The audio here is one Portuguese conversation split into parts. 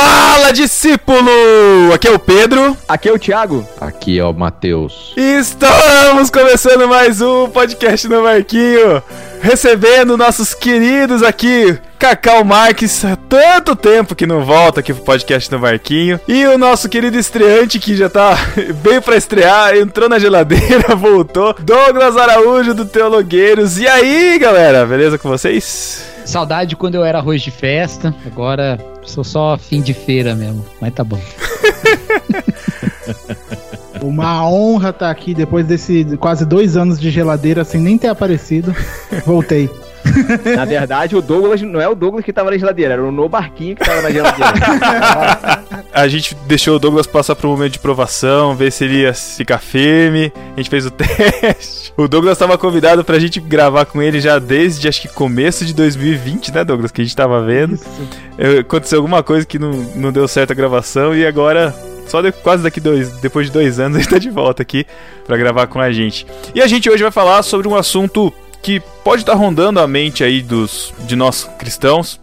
Fala, discípulo! Aqui é o Pedro. Aqui é o Thiago. Aqui é o Matheus. Estamos começando mais um podcast no Marquinho. Recebendo nossos queridos aqui, Cacau Marques, há tanto tempo que não volta aqui pro podcast no Marquinho. E o nosso querido estreante que já tá bem pra estrear, entrou na geladeira, voltou. Douglas Araújo do Teologueiros. E aí, galera, beleza com vocês? Saudade quando eu era arroz de festa, agora sou só fim de feira mesmo, mas tá bom. Uma honra estar aqui depois desse quase dois anos de geladeira sem nem ter aparecido. Voltei. Na verdade, o Douglas não é o Douglas que tava na geladeira, era o No Barquinho que tava na geladeira. A gente deixou o Douglas passar um momento de provação, ver se ele ia ficar firme. A gente fez o teste. O Douglas estava convidado pra gente gravar com ele já desde acho que começo de 2020, né, Douglas? Que a gente tava vendo. Eu- Aconteceu alguma coisa que não, não deu certo a gravação e agora. Só de- quase daqui dois, depois de dois anos ele tá de volta aqui pra gravar com a gente. E a gente hoje vai falar sobre um assunto que pode estar rondando a mente aí dos de nós cristãos,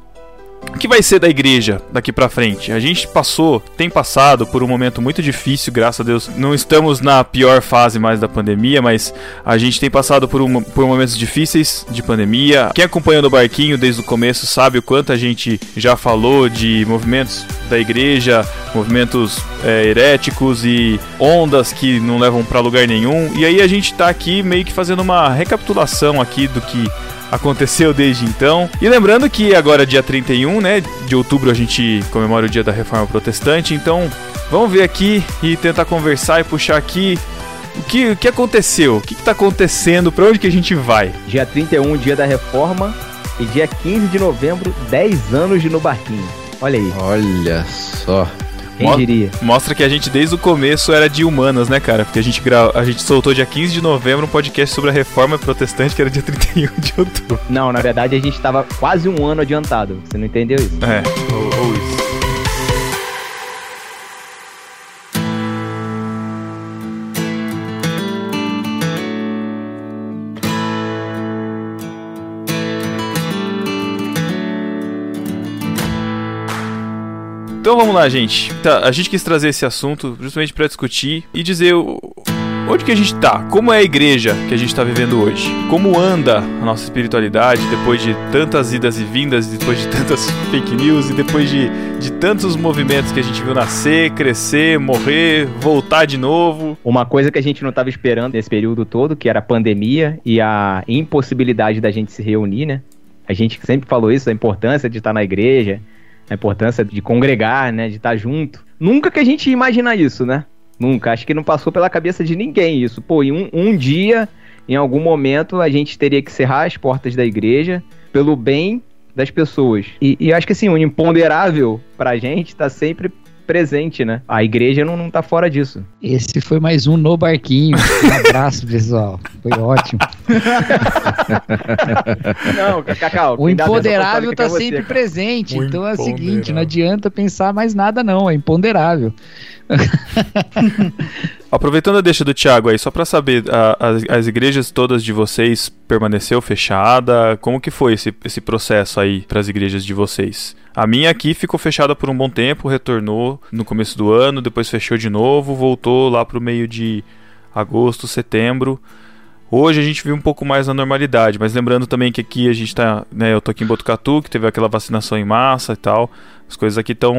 o que vai ser da igreja daqui pra frente? A gente passou, tem passado por um momento muito difícil, graças a Deus. Não estamos na pior fase mais da pandemia, mas a gente tem passado por, um, por momentos difíceis de pandemia. Quem acompanha no barquinho desde o começo sabe o quanto a gente já falou de movimentos da igreja, movimentos é, heréticos e ondas que não levam pra lugar nenhum. E aí a gente tá aqui meio que fazendo uma recapitulação aqui do que aconteceu desde então. E lembrando que agora dia 31, né, de outubro a gente comemora o dia da Reforma Protestante, então vamos ver aqui e tentar conversar e puxar aqui o que, o que aconteceu, o que, está acontecendo, pra onde que a gente vai. dia 31, dia da reforma. E dia 15 de novembro, 10 anos de No Barquinho. Olha aí, Olha só. Quem Mo- diria? Mostra que a gente desde o começo era de humanas, né, cara? Porque a gente, gra... a gente soltou dia 15 de novembro um podcast sobre a Reforma Protestante, que era dia 31 de outubro. Não, na verdade a gente tava quase um ano adiantado. Você não entendeu isso? É, ou, ou isso. Então vamos lá, gente. Tá, a gente quis trazer esse assunto justamente para discutir e dizer onde que a gente tá, como é a igreja que a gente tá vivendo hoje, como anda a nossa espiritualidade depois de tantas idas e vindas, depois de tantas fake news e depois de, de tantos movimentos que a gente viu nascer, crescer, morrer, voltar de novo. Uma coisa que a gente não tava esperando nesse período todo, que era a pandemia e a impossibilidade da gente se reunir, né? A gente sempre falou isso, a importância de estar na igreja, a importância de congregar, né? De estar junto. Nunca que a gente ia imaginar isso, né? Nunca. Acho que não passou pela cabeça de ninguém isso. Pô, em um, um dia, em algum momento, a gente teria que cerrar as portas da igreja pelo bem das pessoas. E, e acho que assim, o imponderável pra gente tá sempre presente, né? A igreja não, não tá fora disso. Esse foi mais um no barquinho. Um abraço, pessoal. Foi ótimo. Não, Cacau. O imponderável tá é sempre presente. O então é o seguinte, não adianta pensar mais nada não, é imponderável. Aproveitando a deixa do Thiago aí, só pra saber, a- as, as igrejas todas de vocês permaneceu fechada? Como que foi esse, esse processo aí pras igrejas de vocês? A minha aqui ficou fechada por um bom tempo, retornou no começo do ano, depois fechou de novo, voltou lá pro meio de agosto, setembro. Hoje a gente viu um pouco mais na normalidade, mas lembrando também que aqui a gente tá, né, eu tô aqui em Botucatu, que teve aquela vacinação em massa e tal. As coisas aqui estão,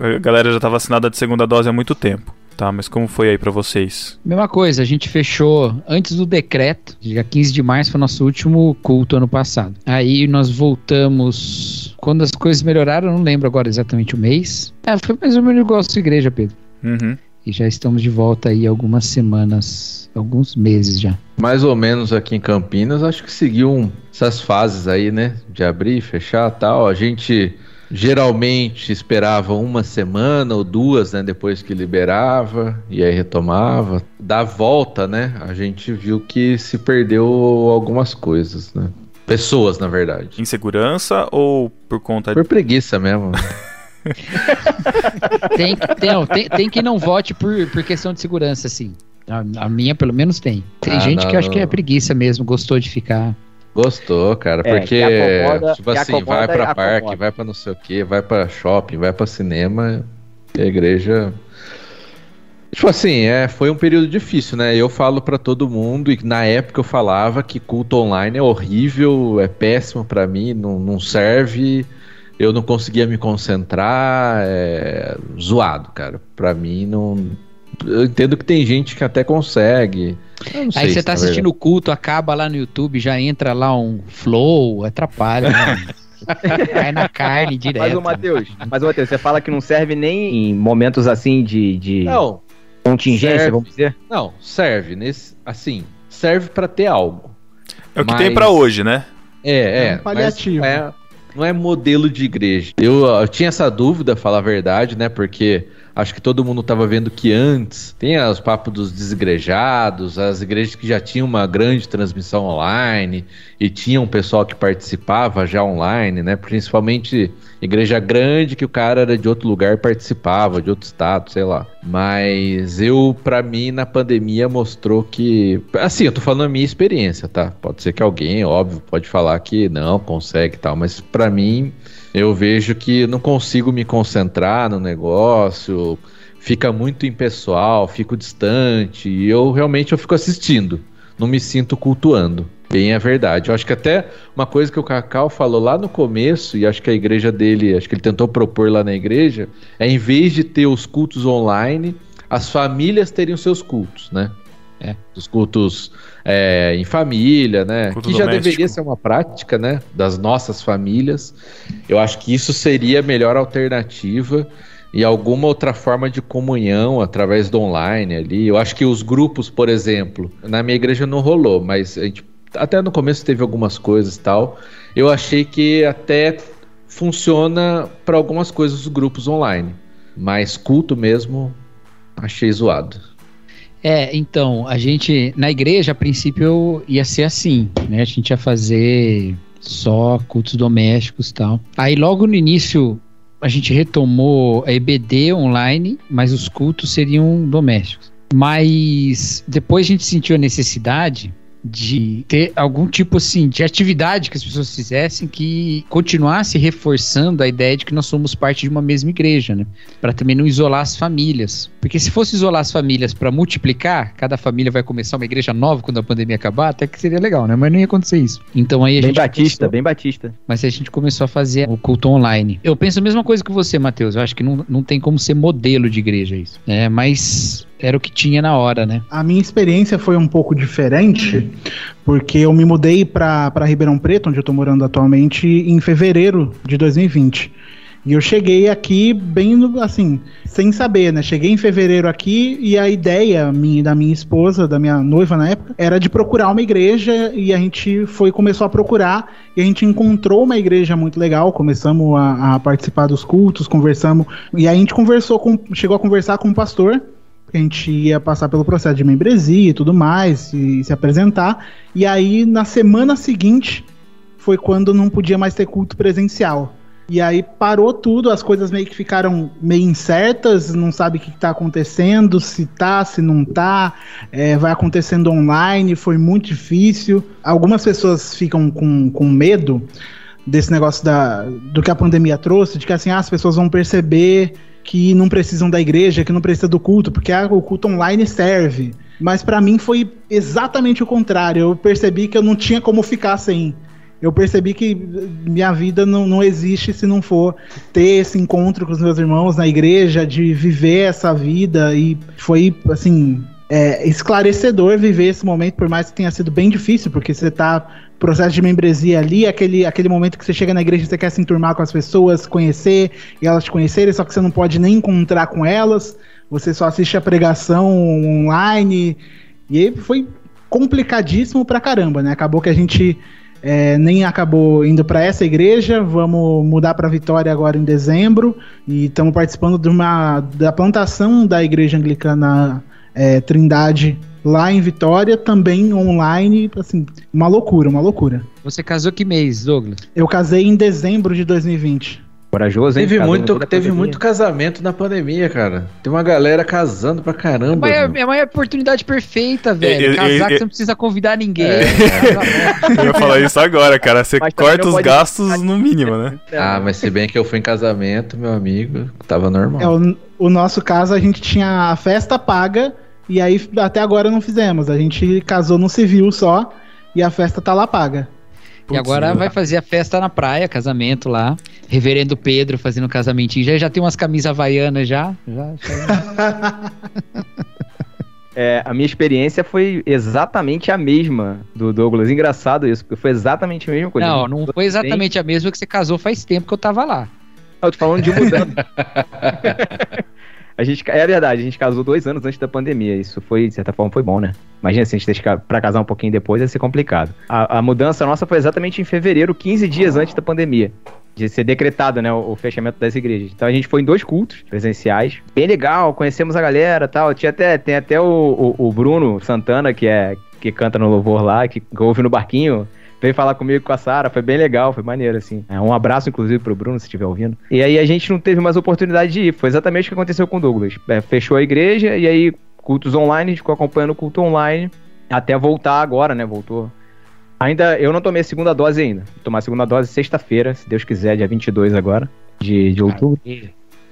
a galera já tá vacinada de segunda dose há muito tempo. Tá, mas como foi aí pra vocês? Mesma coisa, a gente fechou antes do decreto, dia 15 de março foi nosso último culto ano passado. Aí nós voltamos quando as coisas melhoraram, eu não lembro agora exatamente o mês. É, foi mais ou menos igual a sua igreja, Pedro. Uhum. E já estamos de volta aí algumas semanas, alguns meses já. Mais ou menos aqui em Campinas, acho que seguiu um- essas fases aí, né? De abrir, fechar tal. A gente geralmente esperava uma semana ou duas, né? Depois que liberava e aí retomava. Da volta, né? A gente viu que se perdeu algumas coisas, né? Pessoas, na verdade. Insegurança ou por conta Por preguiça mesmo. Tem, tem, não, tem, tem que não vote por, por questão de segurança, sim. A, a minha, pelo menos, tem. Tem Ah, gente não, que acha que é preguiça mesmo, gostou de ficar. Gostou, cara, É, porque, que acomoda- tipo assim, vai pra parque, acomoda. vai pra não sei o que, vai pra shopping, vai pra cinema, a igreja. Tipo assim, é, foi um período difícil, né? Eu falo pra todo mundo, e na época eu falava que culto online é horrível, é péssimo pra mim, não, não serve, eu não conseguia me concentrar, é zoado, cara. Pra mim não. Eu entendo que tem gente que até consegue. Aí se você tá assistindo o culto, acaba lá no YouTube, já entra lá um flow, atrapalha, né? Cai na carne direto. Mas o Matheus, mas o Matheus, você fala que não serve nem em momentos assim de, de Não, contingência, serve. vamos dizer? Não, serve nesse, assim, serve pra ter algo. É o que Mas- tem pra hoje, né? É, É é, um paliativo. mas Não é, não é modelo de igreja. Eu, eu tinha essa dúvida, falar a verdade, né? Porque acho que todo mundo tava vendo que antes tem os papos dos desigrejados, as igrejas que já tinham uma grande transmissão online e tinha um pessoal que participava já online, né? Principalmente igreja grande que o cara era de outro lugar e participava, de outro estado, sei lá. Mas eu, pra mim, na pandemia mostrou que. Assim, eu tô falando a minha experiência, tá? Pode ser que alguém, óbvio, pode falar que não consegue e tal, mas pra mim, eu vejo que não consigo me concentrar no negócio, fica muito impessoal, fico distante, e eu realmente eu fico assistindo, não me sinto cultuando. Bem é verdade. Eu acho que até uma coisa que o Cacau falou lá no começo, e acho que a igreja dele, acho que ele tentou propor lá na igreja, é em vez de ter os cultos online, as famílias terem os seus cultos, né? É. Os cultos é, em família, né? Culto que já doméstico. deveria ser uma prática, né? Das nossas famílias. Eu acho que isso seria a melhor alternativa e alguma outra forma de comunhão através do online ali. Eu acho que os grupos, por exemplo, na minha igreja não rolou, mas a gente, até no começo teve algumas coisas e tal. Eu achei que até funciona para algumas coisas os grupos online, mas culto mesmo achei zoado. É, então, a gente, na igreja, a princípio ia ser assim, né? A gente ia fazer só cultos domésticos e tal. Aí logo no início a gente retomou a EBD online, mas os cultos seriam domésticos. Mas depois a gente sentiu a necessidade de ter algum tipo assim de atividade que as pessoas fizessem que continuasse reforçando a ideia de que nós somos parte de uma mesma igreja, né? Para também não isolar as famílias. Porque se fosse isolar as famílias para multiplicar, cada família vai começar uma igreja nova quando a pandemia acabar, até que seria legal, né? Mas não ia acontecer isso. Então aí a Bem gente batista, começou- bem batista. mas a gente começou a fazer o culto online. Eu penso a mesma coisa que você, Matheus. Eu acho que não, não tem como ser modelo de igreja isso. É, mas era o que tinha na hora, né? A minha experiência foi um pouco diferente, porque eu me mudei para Ribeirão Preto, onde eu tô morando atualmente, em fevereiro de 2020. E eu cheguei aqui bem, assim, sem saber, né? Cheguei em fevereiro aqui e a ideia minha, da minha esposa, da minha noiva na época, era de procurar uma igreja e a gente foi, começou a procurar e a gente encontrou uma igreja muito legal, começamos a, a participar dos cultos, conversamos, e a gente conversou com, chegou a conversar com o pastor, que a gente ia passar pelo processo de membresia e tudo mais, e se apresentar. E aí, na semana seguinte, foi quando não podia mais ter culto presencial. E aí parou tudo, as coisas meio que ficaram meio incertas, não sabe o que está acontecendo, se tá, se não tá, é, vai acontecendo online, foi muito difícil. Algumas pessoas ficam com, com medo desse negócio da, do que a pandemia trouxe, de que assim, ah, as pessoas vão perceber que não precisam da igreja, que não precisa do culto, porque ah, o culto online serve. Mas pra mim foi exatamente o contrário. Eu percebi que eu não tinha como ficar sem. Eu percebi que minha vida não, não existe se não for ter esse encontro com os meus irmãos na igreja, de viver essa vida. E foi, assim, é, esclarecedor viver esse momento, por mais que tenha sido bem difícil, porque você tá processo de membresia ali, aquele, aquele momento que você chega na igreja e você quer se enturmar com as pessoas, conhecer e elas te conhecerem, só que você não pode nem encontrar com elas, você só assiste a pregação online. E aí foi complicadíssimo pra caramba, né? Acabou que a gente é, nem acabou indo para essa igreja, vamos mudar para Vitória agora em dezembro e estamos participando de uma, da plantação da igreja anglicana é, Trindade lá em Vitória, também online, assim, uma loucura, uma loucura. Você casou que mês, Douglas? Eu casei em dezembro de 2020. Corajoso, hein? Teve muito, teve muito casamento na pandemia, cara. Tem uma galera casando pra caramba. Mas é, é uma oportunidade perfeita, velho. Eu- eu- Casar que eu- você não precisa convidar ninguém. É. Eu ia falar isso agora, cara. Você Mas corta os pode- gastos no mínimo, né? Ah, mas se bem que eu fui em casamento, meu amigo, tava normal. É, o, o nosso caso, a gente tinha a festa paga e aí até agora não fizemos. A gente casou no civil só e a festa tá lá paga. E Putz, agora meu. vai fazer a festa na praia, casamento lá. Reverendo Pedro fazendo casamentinho. Já, já tem umas camisas havaianas já. já, já. É, a minha experiência foi exatamente a mesma do Douglas. Engraçado isso, porque foi exatamente a mesma coisa. Não, não foi exatamente a mesma que você casou faz tempo que eu tava lá. Eu tô falando de mudança. a gente, é verdade, a gente casou dois anos antes da pandemia. Isso foi, de certa forma, foi bom, né? Imagina se a gente deixar pra casar um pouquinho depois, ia ser complicado. A, a mudança nossa foi exatamente em fevereiro, 15 dias antes da pandemia. De ser decretado, né, o, fechamento das igrejas. Então a gente foi em dois cultos presenciais. Bem legal, conhecemos a galera tal. Tinha até, tem até o, o, o Bruno Santana, que é que canta no louvor lá, que ouve no barquinho veio falar comigo com a Sara, foi bem legal, foi maneiro, assim. É, um abraço, inclusive, pro Bruno, se estiver ouvindo. E aí a gente não teve mais oportunidade de ir, foi exatamente o que aconteceu com o Douglas. É, fechou a igreja e aí cultos online, a gente ficou acompanhando o culto online até voltar agora, né, voltou. Ainda, eu não tomei a segunda dose ainda. Vou tomar a segunda dose sexta-feira, se Deus quiser, dia 22 agora, de, de outubro.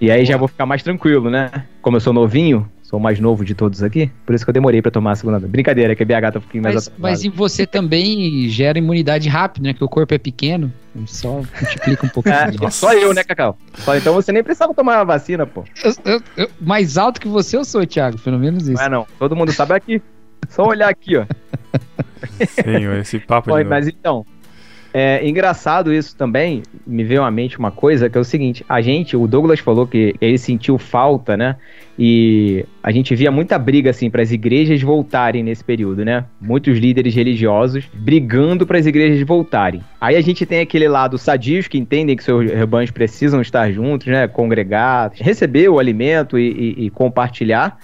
E aí já vou ficar mais tranquilo, né? Como eu sou novinho, sou o mais novo de todos aqui, por isso que eu demorei pra tomar a segunda dose. Brincadeira, que a BH tá um pouquinho mais Mas, atrasado. mas em você também gera imunidade rápido, né? Que o corpo é pequeno. Só multiplica um pouquinho. É, só eu, né, Cacau? Só, então você nem precisava tomar a vacina, pô. Eu- eu- eu- mais alto que você eu sou, Thiago, pelo menos isso. Não é não. Todo mundo sabe aqui. Só olhar aqui, ó. Senhor, esse papo novo. mas então, é engraçado isso também. Me veio à mente uma coisa que é o seguinte: a gente, o Douglas falou que ele sentiu falta, né? E a gente via muita briga assim para as igrejas voltarem nesse período, né? Muitos líderes religiosos brigando para as igrejas voltarem. Aí a gente tem aquele lado sadios que entendem que seus rebanhos precisam estar juntos, né? Congregar, receber o alimento e, e- e compartilhar.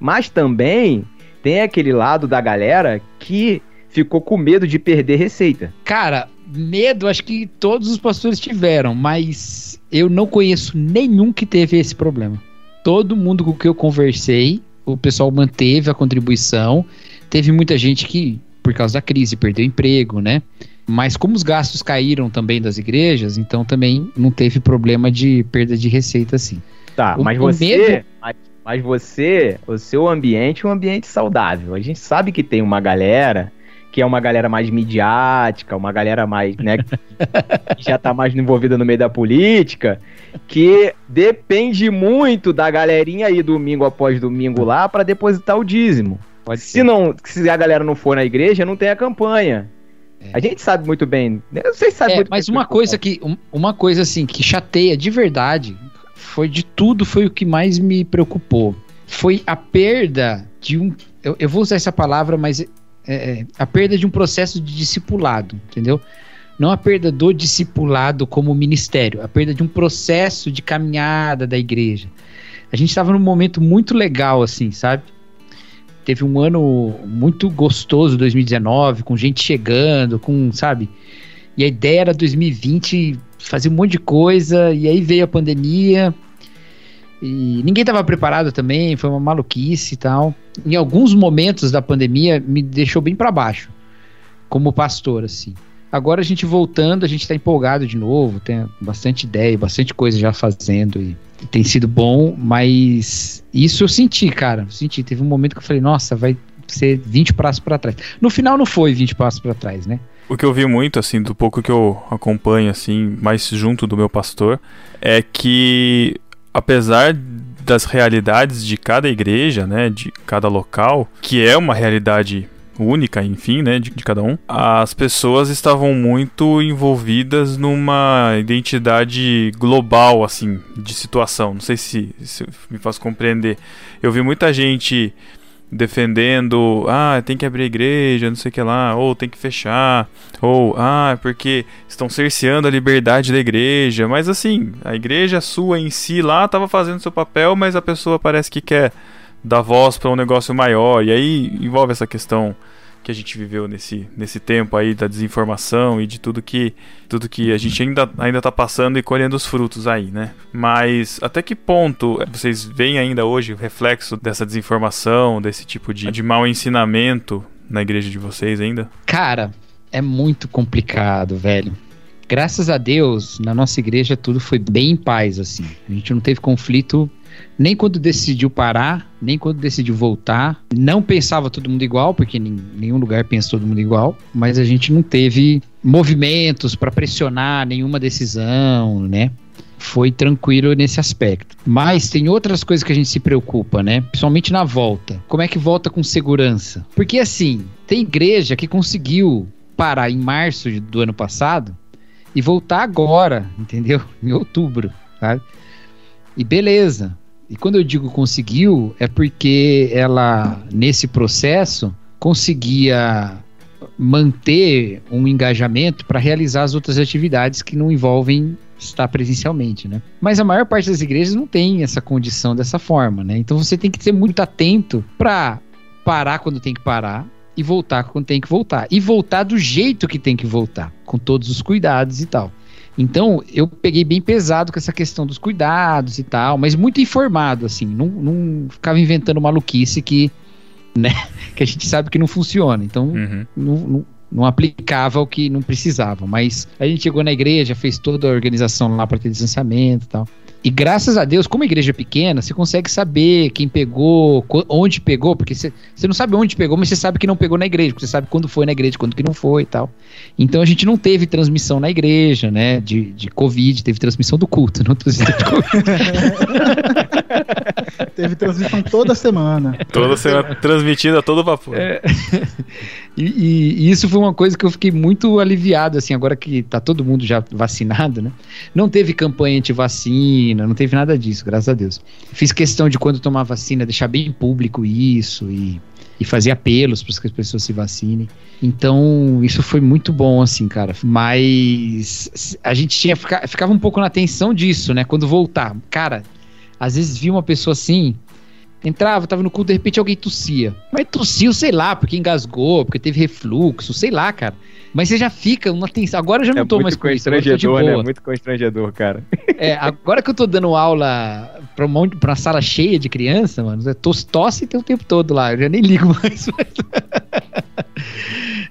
Mas também tem aquele lado da galera que ficou com medo de perder receita. Cara, medo acho que todos os pastores tiveram, mas eu não conheço nenhum que teve esse problema. Todo mundo com que eu conversei, o pessoal manteve a contribuição. Teve muita gente que, por causa da crise, perdeu emprego, né? Mas como os gastos caíram também das igrejas, então também não teve problema de perda de receita assim. Tá, O- mas você. medo- Mas, mas você, o seu ambiente é um ambiente saudável. A gente sabe que tem uma galera que é uma galera mais midiática, uma galera mais, né, que já tá mais envolvida no meio da política, que depende muito da galerinha aí domingo após domingo lá pra depositar o dízimo. Pode Se não, se a galera não for na igreja, não tem a campanha. É. A gente sabe muito bem. Eu sei se sabe É, muito mas bem uma coisa que um- uma coisa assim que chateia de verdade foi de tudo foi o que mais me preocupou foi a perda de um eu, eu vou usar essa palavra mas é, é, a perda de um processo de discipulado entendeu? Não a perda do discipulado como ministério a perda de um processo de caminhada da igreja. A gente estava num momento muito legal assim sabe? Teve um ano muito gostoso 2019 com gente chegando com sabe? E a ideia era 2020 fazer um monte de coisa, e aí veio a pandemia. E ninguém estava preparado também, foi uma maluquice e tal. Em alguns momentos da pandemia me deixou bem para baixo, como pastor assim. Agora a gente voltando, a gente está empolgado de novo, tem bastante ideia, bastante coisa já fazendo e tem sido bom, mas isso eu senti, cara, senti. Teve um momento que eu falei, nossa, vai ser 20 passos para trás. No final não foi 20 passos para trás, né? O que eu vi muito, assim, do pouco que eu acompanho, assim, mais junto do meu pastor, é que apesar das realidades de cada igreja, né, de cada local, que é uma realidade única, enfim, né, de, de cada um, as pessoas estavam muito envolvidas numa identidade global, assim, de situação. Não sei se, se me faz compreender. Eu vi muita gente defendendo, ah, tem que abrir a igreja, não sei o que lá, ou tem que fechar, ou, ah, porque estão cerceando a liberdade da igreja, mas assim, a igreja sua em si lá estava fazendo seu papel, mas a pessoa parece que quer dar voz para um negócio maior, e aí envolve essa questão que a gente viveu nesse, nesse tempo aí da desinformação e de tudo que tudo que a gente ainda ainda tá passando e colhendo os frutos aí, né? Mas até que ponto vocês veem ainda hoje o reflexo dessa desinformação, desse tipo de, de mau ensinamento na igreja de vocês ainda? Cara, é muito complicado, velho. Graças a Deus, na nossa igreja tudo foi bem em paz, assim. A gente não teve conflito nem quando decidiu parar, nem quando decidiu voltar. Não pensava todo mundo igual, porque em nenhum lugar pensa todo mundo igual, mas a gente não teve movimentos para pressionar nenhuma decisão, né? Foi tranquilo nesse aspecto. Mas tem outras coisas que a gente se preocupa, né? Principalmente na volta. Como é que volta com segurança? Porque assim, tem igreja que conseguiu parar em março do ano passado e voltar agora, entendeu? Em outubro, sabe? E beleza. E quando eu digo conseguiu, é porque ela, nesse processo, conseguia manter um engajamento para realizar as outras atividades que não envolvem estar presencialmente, né? Mas a maior parte das igrejas não tem essa condição dessa forma, né? Então você tem que ser muito atento para parar quando tem que parar e voltar quando tem que voltar. E voltar do jeito que tem que voltar, com todos os cuidados e tal. Então, eu peguei bem pesado com essa questão dos cuidados e tal, mas muito informado, assim, não, não ficava inventando maluquice que, né, que a gente sabe que não funciona. Então, uhum. não, não, não, aplicava o que não precisava. Mas a gente chegou na igreja, fez toda a organização lá para ter distanciamento e tal. E graças a Deus, como a igreja é pequena, você consegue saber quem pegou, onde pegou, porque você, você não sabe onde pegou, mas você sabe que não pegou na igreja, porque você sabe quando foi na igreja, quando que não foi e tal. Então a gente não teve transmissão na igreja, né, de, de Covid, teve transmissão do culto, não transmissão de Covid. teve transmissão toda semana. Toda semana, transmitida a todo vapor. É. E, e, isso foi uma coisa que eu fiquei muito aliviado, assim, agora que tá todo mundo já vacinado, né? Não teve campanha anti-vacina, não teve nada disso, graças a Deus. Fiz questão de quando tomar vacina, deixar bem público isso e, e fazer apelos para que as pessoas se vacinem. Então, isso foi muito bom, assim, cara. Mas a gente tinha ficava um pouco na tensão disso, né? Quando voltar. Cara, às vezes vi uma pessoa assim, entrava, tava no culto, de repente alguém tossia. Mas tossiu, sei lá, porque engasgou, porque teve refluxo, sei lá, cara. Mas você já fica uma tensão. Agora eu já não é tô mais com isso. Constrangedor, né? Muito constrangedor, cara. É, agora que eu tô dando aula pra, um monte, pra uma sala cheia de criança, mano, tosse, tosse tem o tempo todo lá. Eu já nem ligo mais.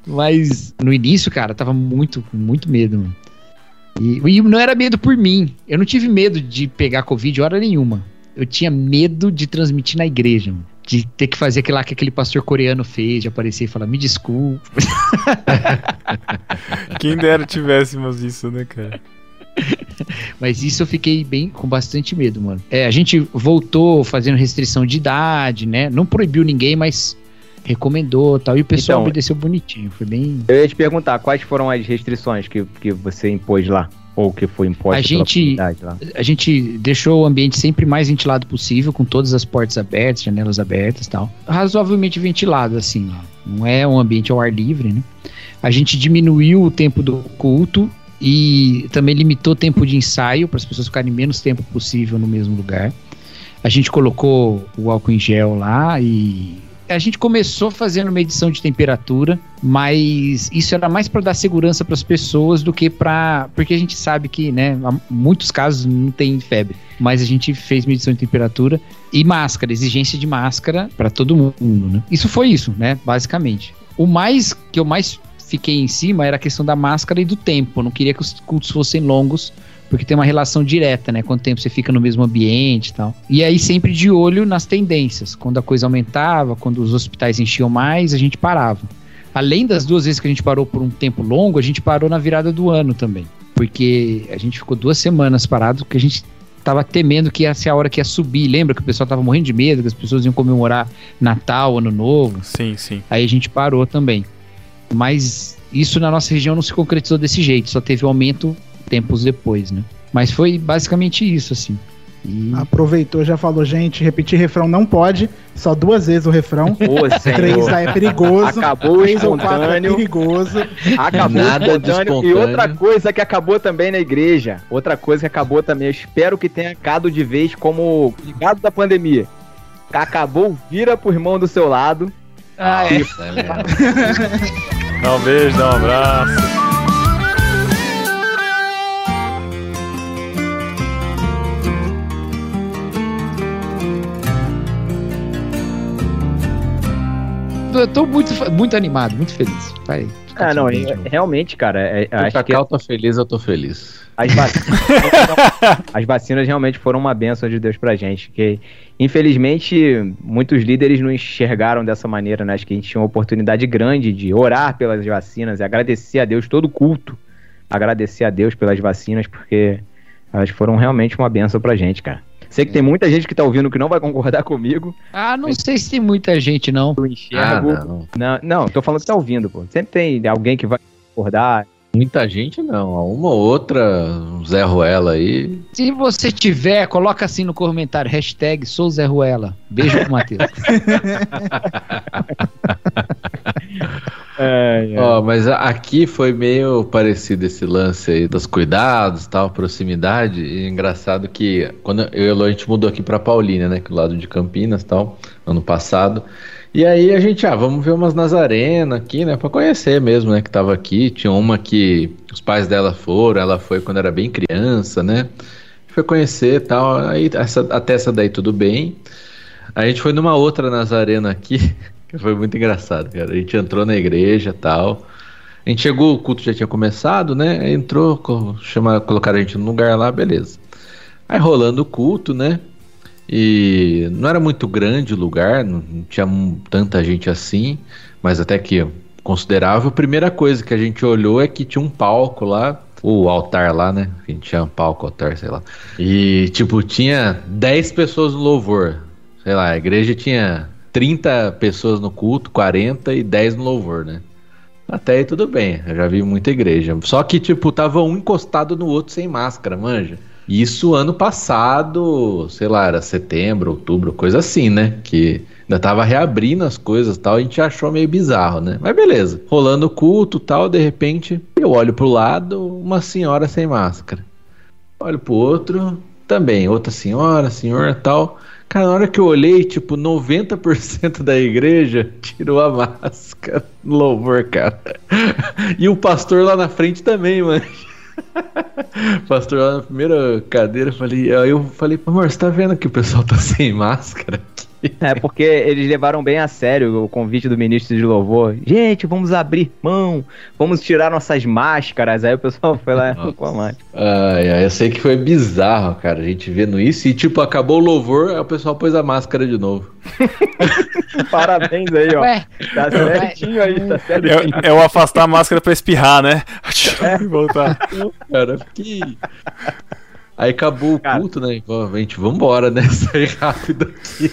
Mas no início, cara, tava muito, muito medo, mano. E, e não era medo por mim. Eu não tive medo de pegar Covid hora nenhuma eu tinha medo de transmitir na igreja, mano. De ter que fazer aquilo lá que aquele pastor coreano fez, de aparecer e falar, me desculpe. Quem dera tivéssemos isso, né, cara? Mas isso eu fiquei bem com bastante medo, mano. É, a gente voltou fazendo restrição de idade, né? Não proibiu ninguém, mas recomendou tal. E o pessoal então, obedeceu bonitinho. Foi bem. Eu ia te perguntar, quais foram as restrições que, que você impôs lá? Ou que foi imposto a gente, A gente deixou o ambiente sempre mais ventilado possível, com todas as portas abertas, janelas abertas e tal. Razoavelmente ventilado, assim, não é um ambiente ao ar livre, né? A gente diminuiu o tempo do culto e também limitou o tempo de ensaio para as pessoas ficarem menos tempo possível no mesmo lugar. A gente colocou o álcool em gel lá e a gente começou fazendo medição de temperatura, mas isso era mais para dar segurança para as pessoas do que para. Porque a gente sabe que, né, muitos casos não tem febre, mas a gente fez medição de temperatura e máscara, exigência de máscara para todo mundo, né? Isso foi isso, né, basicamente. O mais que eu mais fiquei em cima era a questão da máscara e do tempo. Eu não queria que os cultos fossem longos porque tem uma relação direta, né? Quanto tempo você fica no mesmo ambiente e tal. E aí sempre de olho nas tendências. Quando a coisa aumentava, quando os hospitais enchiam mais, a gente parava. Além das duas vezes que a gente parou por um tempo longo, a gente parou na virada do ano também. Porque a gente ficou duas semanas parado, porque a gente tava temendo que ia ser a hora que ia subir. Lembra que o pessoal tava morrendo de medo, que as pessoas iam comemorar Natal, Ano Novo? Sim, sim. Aí a gente parou também. Mas isso na nossa região não se concretizou desse jeito, só teve um aumento tempos depois, né? Mas foi basicamente isso, assim. E... Aproveitou, já falou, gente, repetir refrão não pode, só duas vezes o refrão. Pô, Três já é perigoso. Acabou Três o espontâneo. Ou quatro é perigoso. Acabou Nada o espontâneo. E outra coisa que acabou também na igreja, outra coisa que acabou também, eu espero que tenha acabado de vez como ligado da pandemia. Acabou, vira pro irmão do seu lado Ah, é. É. Dá um beijo, dá um abraço. Eu tô muito, muito animado, muito feliz. Vai. Ah, não, é- realmente, cara, é- Se o acho que Cacau tá feliz, eu tô feliz. as vacinas, as vacinas realmente foram uma benção de Deus pra gente. Que, infelizmente, muitos líderes não enxergaram dessa maneira, né? Acho que a gente tinha uma oportunidade grande de orar pelas vacinas e agradecer a Deus, todo culto, agradecer a Deus pelas vacinas, porque elas foram realmente uma benção pra gente, cara. Sei que tem muita gente que tá ouvindo que não vai concordar comigo. Ah, não sei se tem muita gente, não. Eu Ah, enxergo. não. não, não, tô falando que tá ouvindo, pô. Sempre tem alguém que vai concordar. Muita gente não. Uma ou outra, um Zé Ruela aí. Se você tiver, coloca assim no comentário, hashtag sou Zé Ruela. Beijo pro Matheus. É, Ó, mas aqui foi meio parecido esse lance aí dos cuidados, tal, proximidade. E é engraçado que quando eu e a gente mudou aqui pra Paulínia, né, que é do lado de Campinas, tal, ano passado. E aí a gente, ah, vamos ver umas Nazarena aqui, né, Pra conhecer mesmo, né, que tava aqui. Tinha uma que os pais dela foram, ela foi quando era bem criança, né? Foi conhecer, tal. Aí essa, até essa daí tudo bem. A gente foi numa outra Nazarena aqui, que foi muito engraçado, cara. A gente entrou na igreja tal. A gente chegou, o culto já tinha começado, né? Entrou, chamaram, colocaram a gente no lugar lá, beleza. Aí rolando o culto, né? E não era muito grande o lugar, não, tinha tanta gente assim, mas até que considerável. A primeira coisa que a gente olhou é que tinha um palco lá, o altar lá, né? A gente chama palco, altar, sei lá. E, tipo, tinha 10 pessoas no louvor. Sei lá, a igreja tinha 30 pessoas no culto, 40 e 10 no louvor, né? Até aí tudo bem, eu já vi muita igreja. Só que, tipo, tava um encostado no outro sem máscara, manja. Isso ano passado, sei lá, era setembro, outubro, coisa assim, né? Que ainda tava reabrindo as coisas tal, a gente achou meio bizarro, né? Mas beleza. Rolando culto tal, de repente, eu olho pro lado, uma senhora sem máscara. Olho pro outro, também, outra senhora, senhor tal. Cara, na hora que eu olhei, tipo, 90% da igreja tirou a máscara louvor, cara. E o pastor lá na frente também, mano. pastor lá na primeira cadeira, falei, aí eu falei, amor, você tá vendo que o pessoal tá sem máscara aqui? É porque eles levaram bem a sério o convite do ministro de louvor. Gente, vamos abrir mão, vamos tirar nossas máscaras. Aí o pessoal foi lá com a máscara. Ai, ai, eu sei que foi bizarro, cara, a gente vendo isso. E, tipo, acabou o louvor, aí o pessoal pôs a máscara de novo. Parabéns aí, ó. Ué, Tá certinho aí, tá certinho. É, é o afastar a máscara pra espirrar, né? E voltar. Cara, que. Aí acabou o Cara. culto, né? A gente, vambora, né? Sair rápido aqui.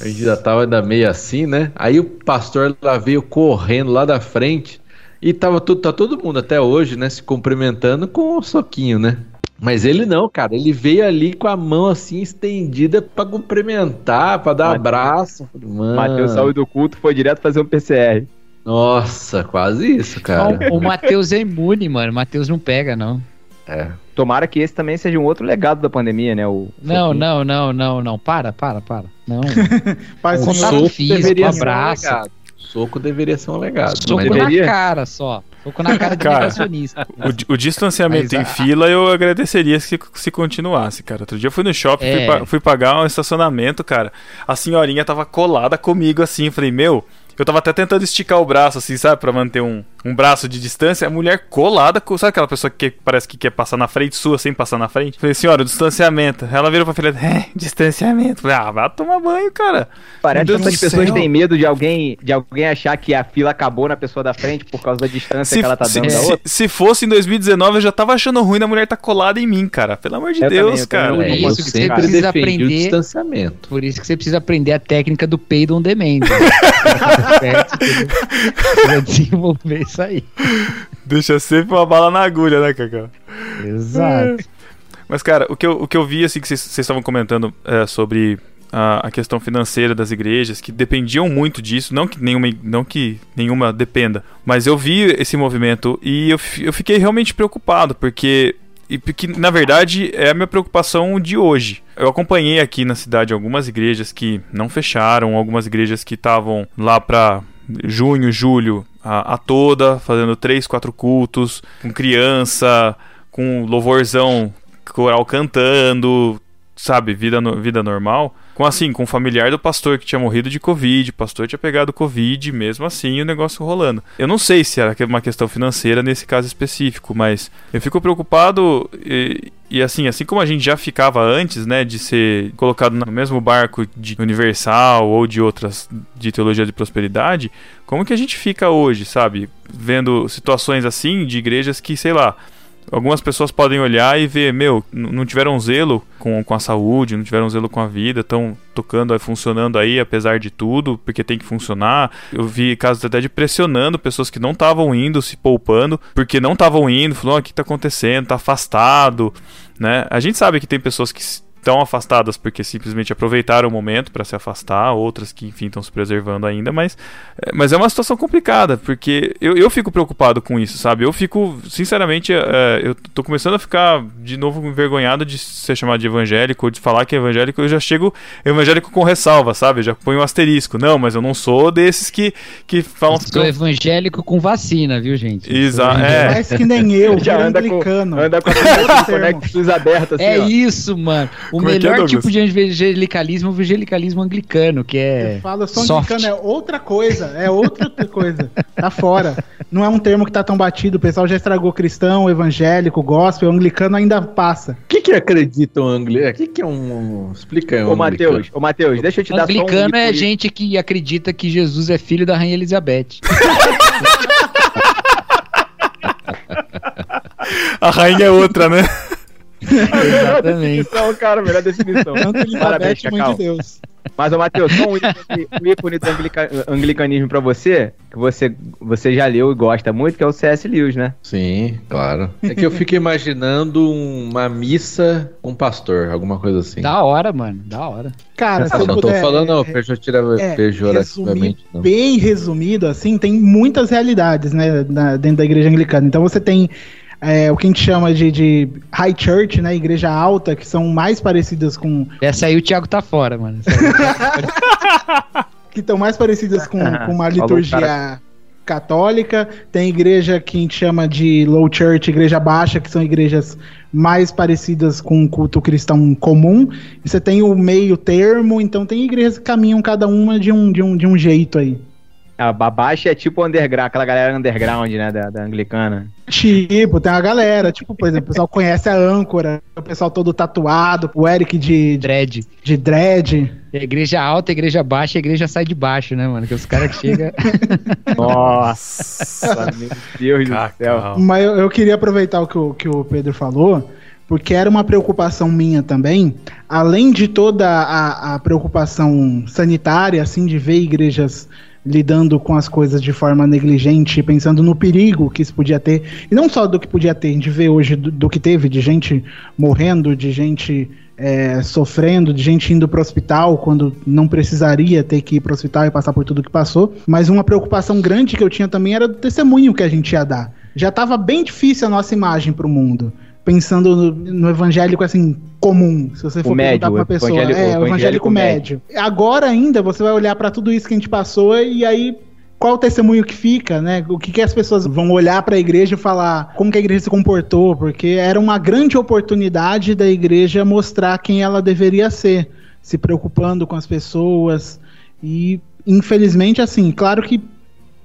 A gente já tava ainda meio assim, né? Aí o pastor lá veio correndo lá da frente e tava tudo, tá todo mundo até hoje, né? Se cumprimentando com o soquinho, né? Mas ele não, cara. Ele veio ali com a mão assim estendida pra cumprimentar, pra dar Mateus- abraço. Mano, Matheus saiu do culto foi direto fazer um PCR. Nossa, quase isso, cara. o, o Matheus é imune, mano. O Matheus não pega, não. É. Tomara que esse também seja um outro legado da pandemia, né? O Não, não, não, não, não. Para, para, para. Não. Faz O soco físico, deveria ser um abraço. legado. Soco deveria ser um legado. Soco mas na deveria- cara só. Soco na cara de Cara, negacionista. O, o distanciamento Mas em a- fila eu agradeceria se, se continuasse, cara. Outro dia eu fui no shopping, fui, É. pa- fui pagar um estacionamento, cara. A senhorinha tava colada comigo assim. Falei, meu, eu tava até tentando esticar o braço, assim, sabe? Pra manter um, um braço de distância. A mulher colada, com, sabe aquela pessoa que parece que quer passar na frente sua sem passar na frente? Falei, senhora, o distanciamento. Ela virou pra filha, é, distanciamento. Falei, ah, vai tomar banho, cara. Parece que as pessoas céu. têm medo de alguém, de alguém achar que a fila acabou na pessoa da frente por causa da distância que ela tá se, dando da se- outra. se fosse em 2019, eu já tava achando ruim da mulher tá colada em mim, cara. Pelo amor de Eu Deus, também, cara. também É, isso que você precisa defendi o aprender. distanciamento. Por isso que você precisa aprender a técnica do peido on demand. Pra desenvolver isso aí. Deixa sempre uma bala na agulha, né, Cacau? Exato. Mas, cara, o que eu, o que eu vi, assim, que vocês estavam comentando é, sobre a, a questão financeira das igrejas, que dependiam muito disso, não que, nenhuma, não que nenhuma dependa, mas eu vi esse movimento e eu, eu fiquei realmente preocupado, porque e porque, na verdade, é a minha preocupação de hoje. Eu acompanhei aqui na cidade algumas igrejas que não fecharam, algumas igrejas que estavam lá para junho, julho, a, a, toda, fazendo três, quatro cultos, com criança, com louvorzão coral cantando, sabe, vida, vida normal com assim, com o familiar do pastor que tinha morrido de Covid, o pastor tinha pegado Covid, mesmo assim o negócio rolando. Eu não sei se era uma questão financeira nesse caso específico, mas eu fico preocupado e, e assim, assim como a gente já ficava antes, né, de ser colocado no mesmo barco de Universal ou de outras de teologia de prosperidade, como que a gente fica hoje, sabe? Vendo situações assim de igrejas que, sei lá, algumas pessoas podem olhar e ver, meu, não tiveram zelo com, com a saúde, não tiveram zelo com a vida, estão tocando, funcionando aí, apesar de tudo, porque tem que funcionar. Eu vi casos até de pressionando pessoas que não estavam indo, se poupando, porque não estavam indo, falando, oh, o que está acontecendo, tá afastado, né? A gente sabe que tem pessoas que estão afastadas porque simplesmente aproveitaram o momento para se afastar, outras que, enfim, estão se preservando ainda, mas, é, mas é uma situação complicada, porque eu, eu fico preocupado com isso, sabe? Eu fico, sinceramente, é, eu tô começando a ficar de novo envergonhado de ser chamado de evangélico, ou de falar que é evangélico, eu já chego evangélico com ressalva, sabe? Eu já ponho um asterisco. Não, mas eu não sou desses que, que falam... Eu sou evangélico com vacina, viu, gente? Exato, é. Mais que nem eu, já anda anglicano. Com, anda com a conexões abertas, assim, É ó. isso, mano. O Como melhor é tipo de evangelicalismo é o evangelicalismo anglicano, que é. Eu falo, eu sou anglicano, é outra coisa. É outra coisa. Tá fora. Não é um termo que tá tão batido. O pessoal já estragou cristão, evangélico, gospel. O anglicano ainda passa. O que, que acredita o anglicano? O que, que é um. Explica aí. Ô, Matheus, ô, Matheus, deixa eu te dar só um. Anglicano é gente que acredita que Jesus é filho da Rainha Elizabeth. A rainha é outra, né? Exatamente. Melhor definição, cara, melhor definição. Parabéns, Cacau. de Deus. Mas, ô, Matheus, só um ícone, um ícone do anglica, anglicanismo pra você, que você, você já leu e gosta muito, que é o C.S. Lewis, né? Sim, claro. É que eu fico imaginando uma missa com um pastor, alguma coisa assim. Da hora, mano, da hora. Cara, se eu não puder, tô falando não, pejorativamente, é, pejorativamente não. Bem resumido, assim, tem muitas realidades, né, na, dentro da igreja anglicana. Então você tem é, o que a gente chama de, de, high church, né? Igreja alta, que são mais parecidas com. Essa aí o Thiago tá fora, mano. que estão mais parecidas com, com uma liturgia católica. Tem igreja que a gente chama de low church, igreja baixa, que são igrejas mais parecidas com o culto cristão comum. E você tem o meio termo, então tem igrejas que caminham cada uma de um, de um, de um jeito aí. A baixa é tipo underground, aquela galera underground, né, da, da, anglicana. Tipo, tem uma galera, tipo, por exemplo, o pessoal conhece a âncora, o pessoal todo tatuado, o Eric de dread. De dread. igreja alta, igreja baixa, a igreja sai de baixo, né, mano? Que os caras que chegam. Nossa, meu Deus do céu. Mas eu, eu, queria aproveitar o que, o que o Pedro falou porque era uma preocupação minha também, além de toda a, a, preocupação sanitária, assim, de ver igrejas lidando com as coisas de forma negligente, pensando no perigo que isso podia ter. E não só do que podia ter, a gente vê hoje do, do que teve, de gente morrendo, de gente é, sofrendo, de gente indo para o hospital quando não precisaria ter que ir para o hospital e passar por tudo que passou. Mas uma preocupação grande que eu tinha também era do testemunho que a gente ia dar. Já estava bem difícil a nossa imagem para o mundo pensando no, no, evangélico assim comum, se você for o perguntar médio, pra uma pessoa, evangélico, é, o evangélico, evangélico médio. médio. Agora ainda você vai olhar para tudo isso que a gente passou e aí qual o testemunho que fica, né? O que, que as pessoas vão olhar para a igreja e falar como que a igreja se comportou, porque era uma grande oportunidade da igreja mostrar quem ela deveria ser, se preocupando com as pessoas e infelizmente assim, claro que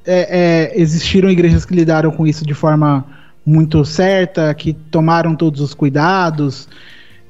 é, é, existiram igrejas que lidaram com isso de forma muito certa, que tomaram todos os cuidados.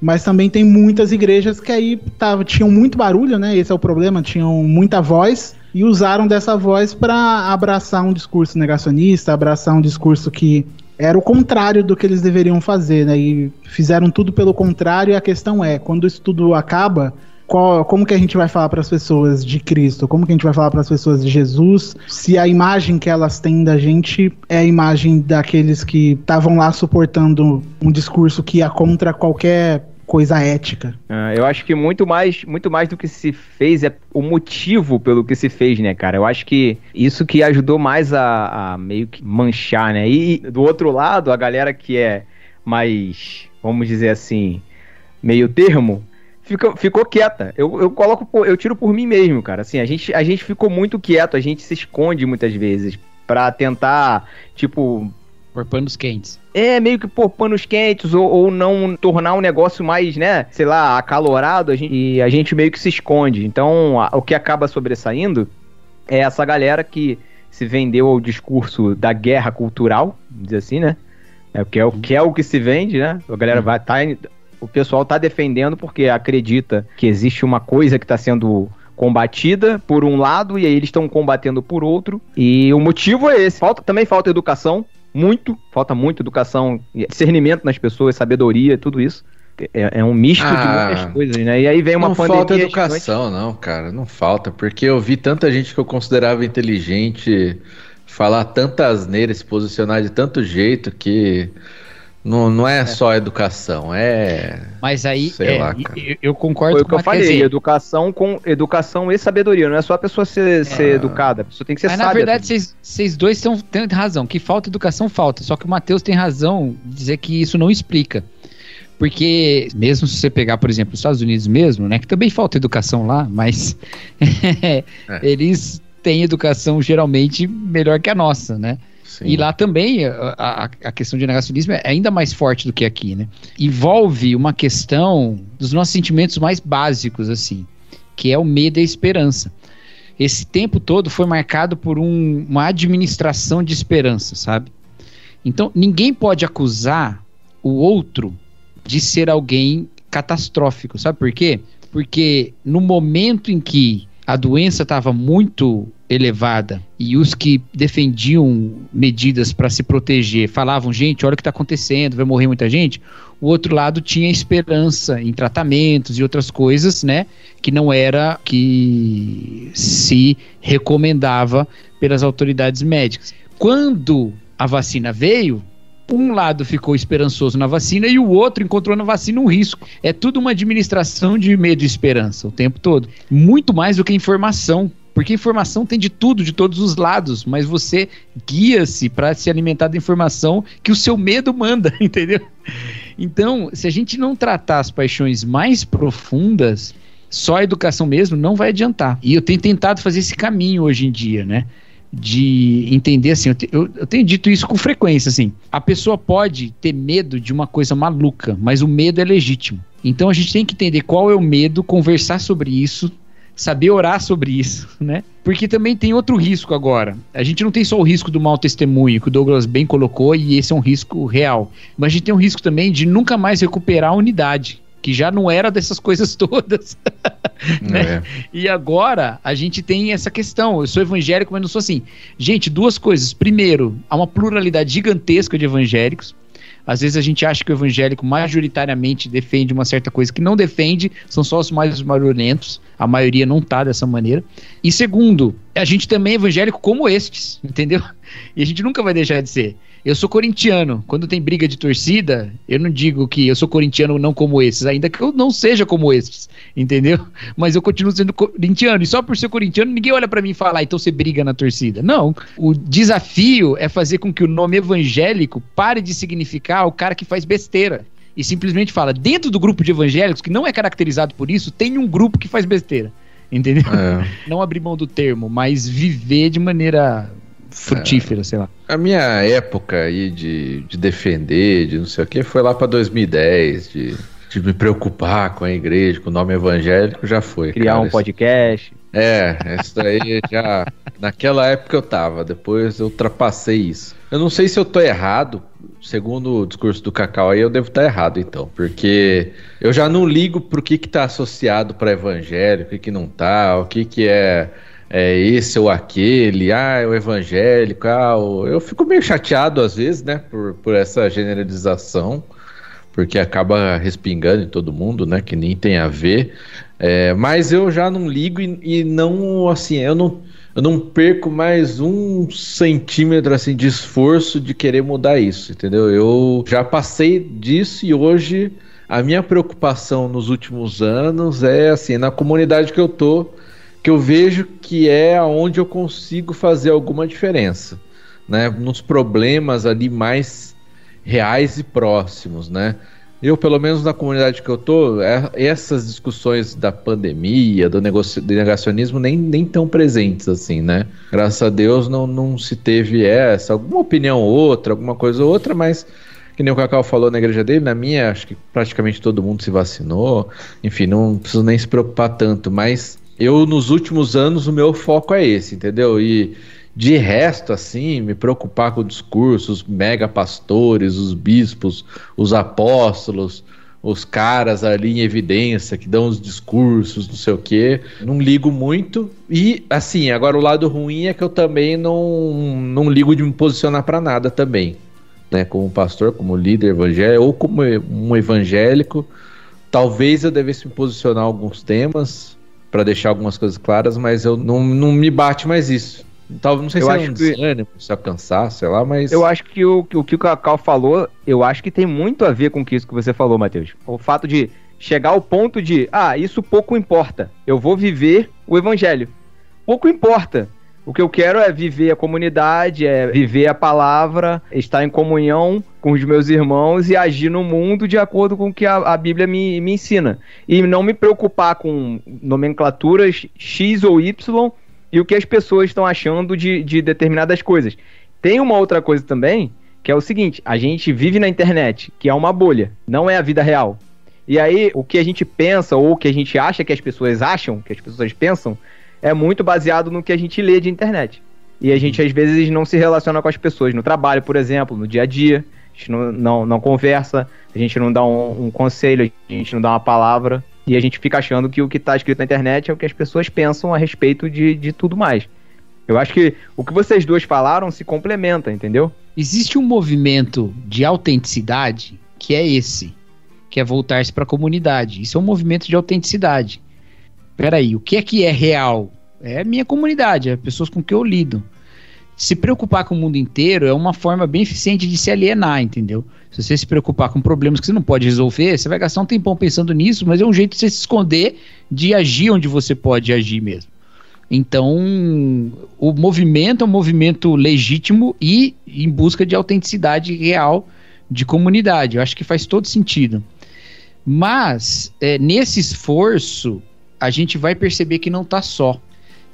Mas também tem muitas igrejas que aí tava, tinham muito barulho, né? Esse é o problema, tinham muita voz e usaram dessa voz para abraçar um discurso negacionista, abraçar um discurso que era o contrário do que eles deveriam fazer, né? E fizeram tudo pelo contrário. E a questão é, quando isso tudo acaba, qual, como que a gente vai falar para as pessoas de Cristo? Como que a gente vai falar para as pessoas de Jesus? Se a imagem que elas têm da gente é a imagem daqueles que estavam lá suportando um discurso que ia contra qualquer coisa ética. Uh, eu acho que muito mais, muito mais do que se fez é o motivo pelo que se fez, né, cara? Eu acho que isso que ajudou mais a, a meio que manchar, né? E do outro lado, a galera que é mais, vamos dizer assim, meio termo, ficou, ficou quieta. Eu, eu coloco, eu tiro por mim mesmo, cara. Assim, a gente, a gente ficou muito quieto, a gente se esconde muitas vezes para tentar, tipo, por panos quentes. É, meio que por panos quentes, ou, ou não tornar o um negócio mais, né, sei lá, acalorado, a gente, e a gente meio que se esconde. Então, a, o que acaba sobressaindo é essa galera que se vendeu ao discurso da guerra cultural, dizer assim, né? É, que, é o, que é o que se vende, né? A galera vai tá, o pessoal tá defendendo porque acredita que existe uma coisa que está sendo combatida por um lado e aí eles estão combatendo por outro. E o motivo é esse. Falta, também falta educação muito, falta muito educação, discernimento nas pessoas, sabedoria, tudo isso. É, é um misto ah, de muitas coisas, né? E aí vem uma não pandemia. Não falta educação, não, cara, não falta, porque eu vi tanta gente que eu considerava inteligente falar tantas neiras, se posicionar de tanto jeito que não, não é, é, só educação, é. Mas aí, é, lá, eu, eu, concordo Foi com o que eu falei, dizer, educação com educação e sabedoria. Não é só a pessoa ser, é. ser educada, a pessoa tem que ser Mas sábia. na verdade, vocês dois têm razão. Que falta educação, falta. Só que o Matheus tem razão de dizer que isso não explica. Porque, mesmo se você pegar, por exemplo, os Estados Unidos mesmo, né? Que também falta educação lá, mas é. eles têm educação geralmente melhor que a nossa, né? Sim. E lá também a, a, questão de negacionismo é ainda mais forte do que aqui, né? Envolve uma questão dos nossos sentimentos mais básicos, assim, que é o medo e a esperança. Esse tempo todo foi marcado por um, uma administração de esperança, sabe? Então, ninguém pode acusar o outro de ser alguém catastrófico, sabe por quê? Porque no momento em que a doença estava muito elevada e os que defendiam medidas para se proteger falavam, gente, olha o que está acontecendo, vai morrer muita gente, o outro lado tinha esperança em tratamentos e outras coisas, né, que não era que se recomendava pelas autoridades médicas. Quando a vacina veio, um lado ficou esperançoso na vacina e o outro encontrou na vacina um risco. É tudo uma administração de medo e esperança o tempo todo. Muito mais do que informação. Porque informação tem de tudo, de todos os lados, mas você guia-se para se alimentar da informação que o seu medo manda, entendeu? Então, se a gente não tratar as paixões mais profundas, só a educação mesmo não vai adiantar. E eu tenho tentado fazer esse caminho hoje em dia, né? De entender assim, eu, te, eu, eu, tenho dito isso com frequência, assim, a pessoa pode ter medo de uma coisa maluca, mas o medo é legítimo. Então a gente tem que entender qual é o medo, conversar sobre isso, saber orar sobre isso, né? Porque também tem outro risco agora. A gente não tem só o risco do mau testemunho, que o Douglas bem colocou, e esse é um risco real. Mas a gente tem um risco também de nunca mais recuperar a unidade que já não era dessas coisas todas. né? É. E agora a gente tem essa questão. Eu sou evangélico, mas não sou assim. Gente, duas coisas. Primeiro, há uma pluralidade gigantesca de evangélicos. Às vezes a gente acha que o evangélico majoritariamente defende uma certa coisa que não defende, são só os mais barulhentos, a maioria não tá dessa maneira. E segundo, a gente também é evangélico como estes, entendeu? E a gente nunca vai deixar de ser. Eu sou corintiano. Quando tem briga de torcida, eu não digo que eu sou corintiano não como esses, ainda que eu não seja como esses, entendeu? Mas eu continuo sendo corintiano. E só por ser corintiano, ninguém olha para mim e fala, ah, então você briga na torcida. Não. O desafio é fazer com que o nome evangélico pare de significar o cara que faz besteira. E simplesmente fala, dentro do grupo de evangélicos, que não é caracterizado por isso, tem um grupo que faz besteira entendeu? É. Não abrir mão do termo, mas viver de maneira frutífera, é, sei lá. A minha época aí de, de defender, de não sei o que, foi lá para 2010, de, de me preocupar com a igreja, com o nome evangélico, já foi. Criar cara, um podcast. É, isso daí já. Naquela época eu tava, depois eu ultrapassei isso. Eu não sei se eu tô errado, segundo o discurso do Cacau aí, eu devo estar errado então, porque eu já não ligo pro que que tá associado para evangélico, o que que não tá, o que que é é esse ou aquele, ah, é o evangélico, ah, o... eu fico meio chateado às vezes, né, por, por essa generalização, porque acaba respingando em todo mundo, né, que nem tem a ver, é, mas eu já não ligo e, e, não, assim, eu não, eu não perco mais um centímetro, assim, de esforço de querer mudar isso, entendeu? Eu já passei disso e hoje a minha preocupação nos últimos anos é, assim, na comunidade que eu tô, que eu vejo que é aonde eu consigo fazer alguma diferença, né? Nos problemas ali mais reais e próximos, né? Eu, pelo menos na comunidade que eu tô, é, essas discussões da pandemia, do, negocio, do negacionismo, nem, nem tão presentes assim, né? Graças a Deus não, não se teve essa, alguma opinião ou outra, alguma coisa ou outra, mas que nem o Cacau falou na igreja dele, na minha, acho que praticamente todo mundo se vacinou. Enfim, não preciso nem se preocupar tanto, mas eu, nos últimos anos, o meu foco é esse, entendeu? E de resto, assim, me preocupar com o discurso, os mega pastores, os bispos, os apóstolos, os caras ali em evidência que dão os discursos, não sei o quê. Não ligo muito. E, assim, agora o lado ruim é que eu também não, não ligo de me posicionar para nada também. Né? Como pastor, como líder evangélico, ou como um evangélico. Talvez eu devesse me posicionar alguns temas para deixar algumas coisas claras, mas eu não, não me bate mais isso. Talvez não sei eu se é acho um que- desânimo, se é cansar, sei lá, mas. Eu acho que o, que o que o Cacau falou, eu acho que tem muito a ver com isso que você falou, Matheus. O fato de chegar ao ponto de, ah, isso pouco importa. Eu vou viver o evangelho. Pouco importa. O que eu quero é viver a comunidade, é viver a palavra, estar em comunhão com os meus irmãos e agir no mundo de acordo com o que a, a Bíblia me, me ensina. E não me preocupar com nomenclaturas X ou Y e o que as pessoas estão achando de, de determinadas coisas. Tem uma outra coisa também, que é o seguinte: a gente vive na internet, que é uma bolha, não é a vida real. E aí, o que a gente pensa, ou o que a gente acha que as pessoas acham, que as pessoas pensam, é muito baseado no que a gente lê de internet. E a gente, às vezes, não se relaciona com as pessoas no trabalho, por exemplo, no dia a dia. A gente não, não, não conversa, a gente não dá um, um conselho, a gente não dá uma palavra. E a gente fica achando que o que está escrito na internet é o que as pessoas pensam a respeito de, de tudo mais. Eu acho que o que vocês duas falaram se complementa, entendeu? Existe um movimento de autenticidade que é esse, que é voltar-se para a comunidade. Isso é um movimento de autenticidade. Peraí, o que é que é real? É minha comunidade, é pessoas com que eu lido. Se preocupar com o mundo inteiro é uma forma bem eficiente de se alienar, entendeu? Se você se preocupar com problemas que você não pode resolver, você vai gastar um tempão pensando nisso, mas é um jeito de você se esconder de agir onde você pode agir mesmo. Então, o movimento é um movimento legítimo e em busca de autenticidade real de comunidade. Eu acho que faz todo sentido. Mas, é, nesse esforço, a gente vai perceber que não está só.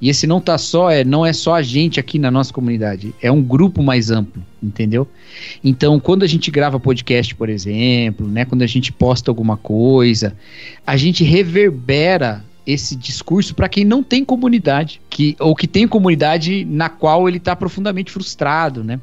E esse não tá só é não é só a gente aqui na nossa comunidade, é um grupo mais amplo, entendeu? Então, quando a gente grava podcast, por exemplo, né, quando a gente posta alguma coisa, a gente reverbera esse discurso para quem não tem comunidade, que ou que tem comunidade na qual ele está profundamente frustrado, né?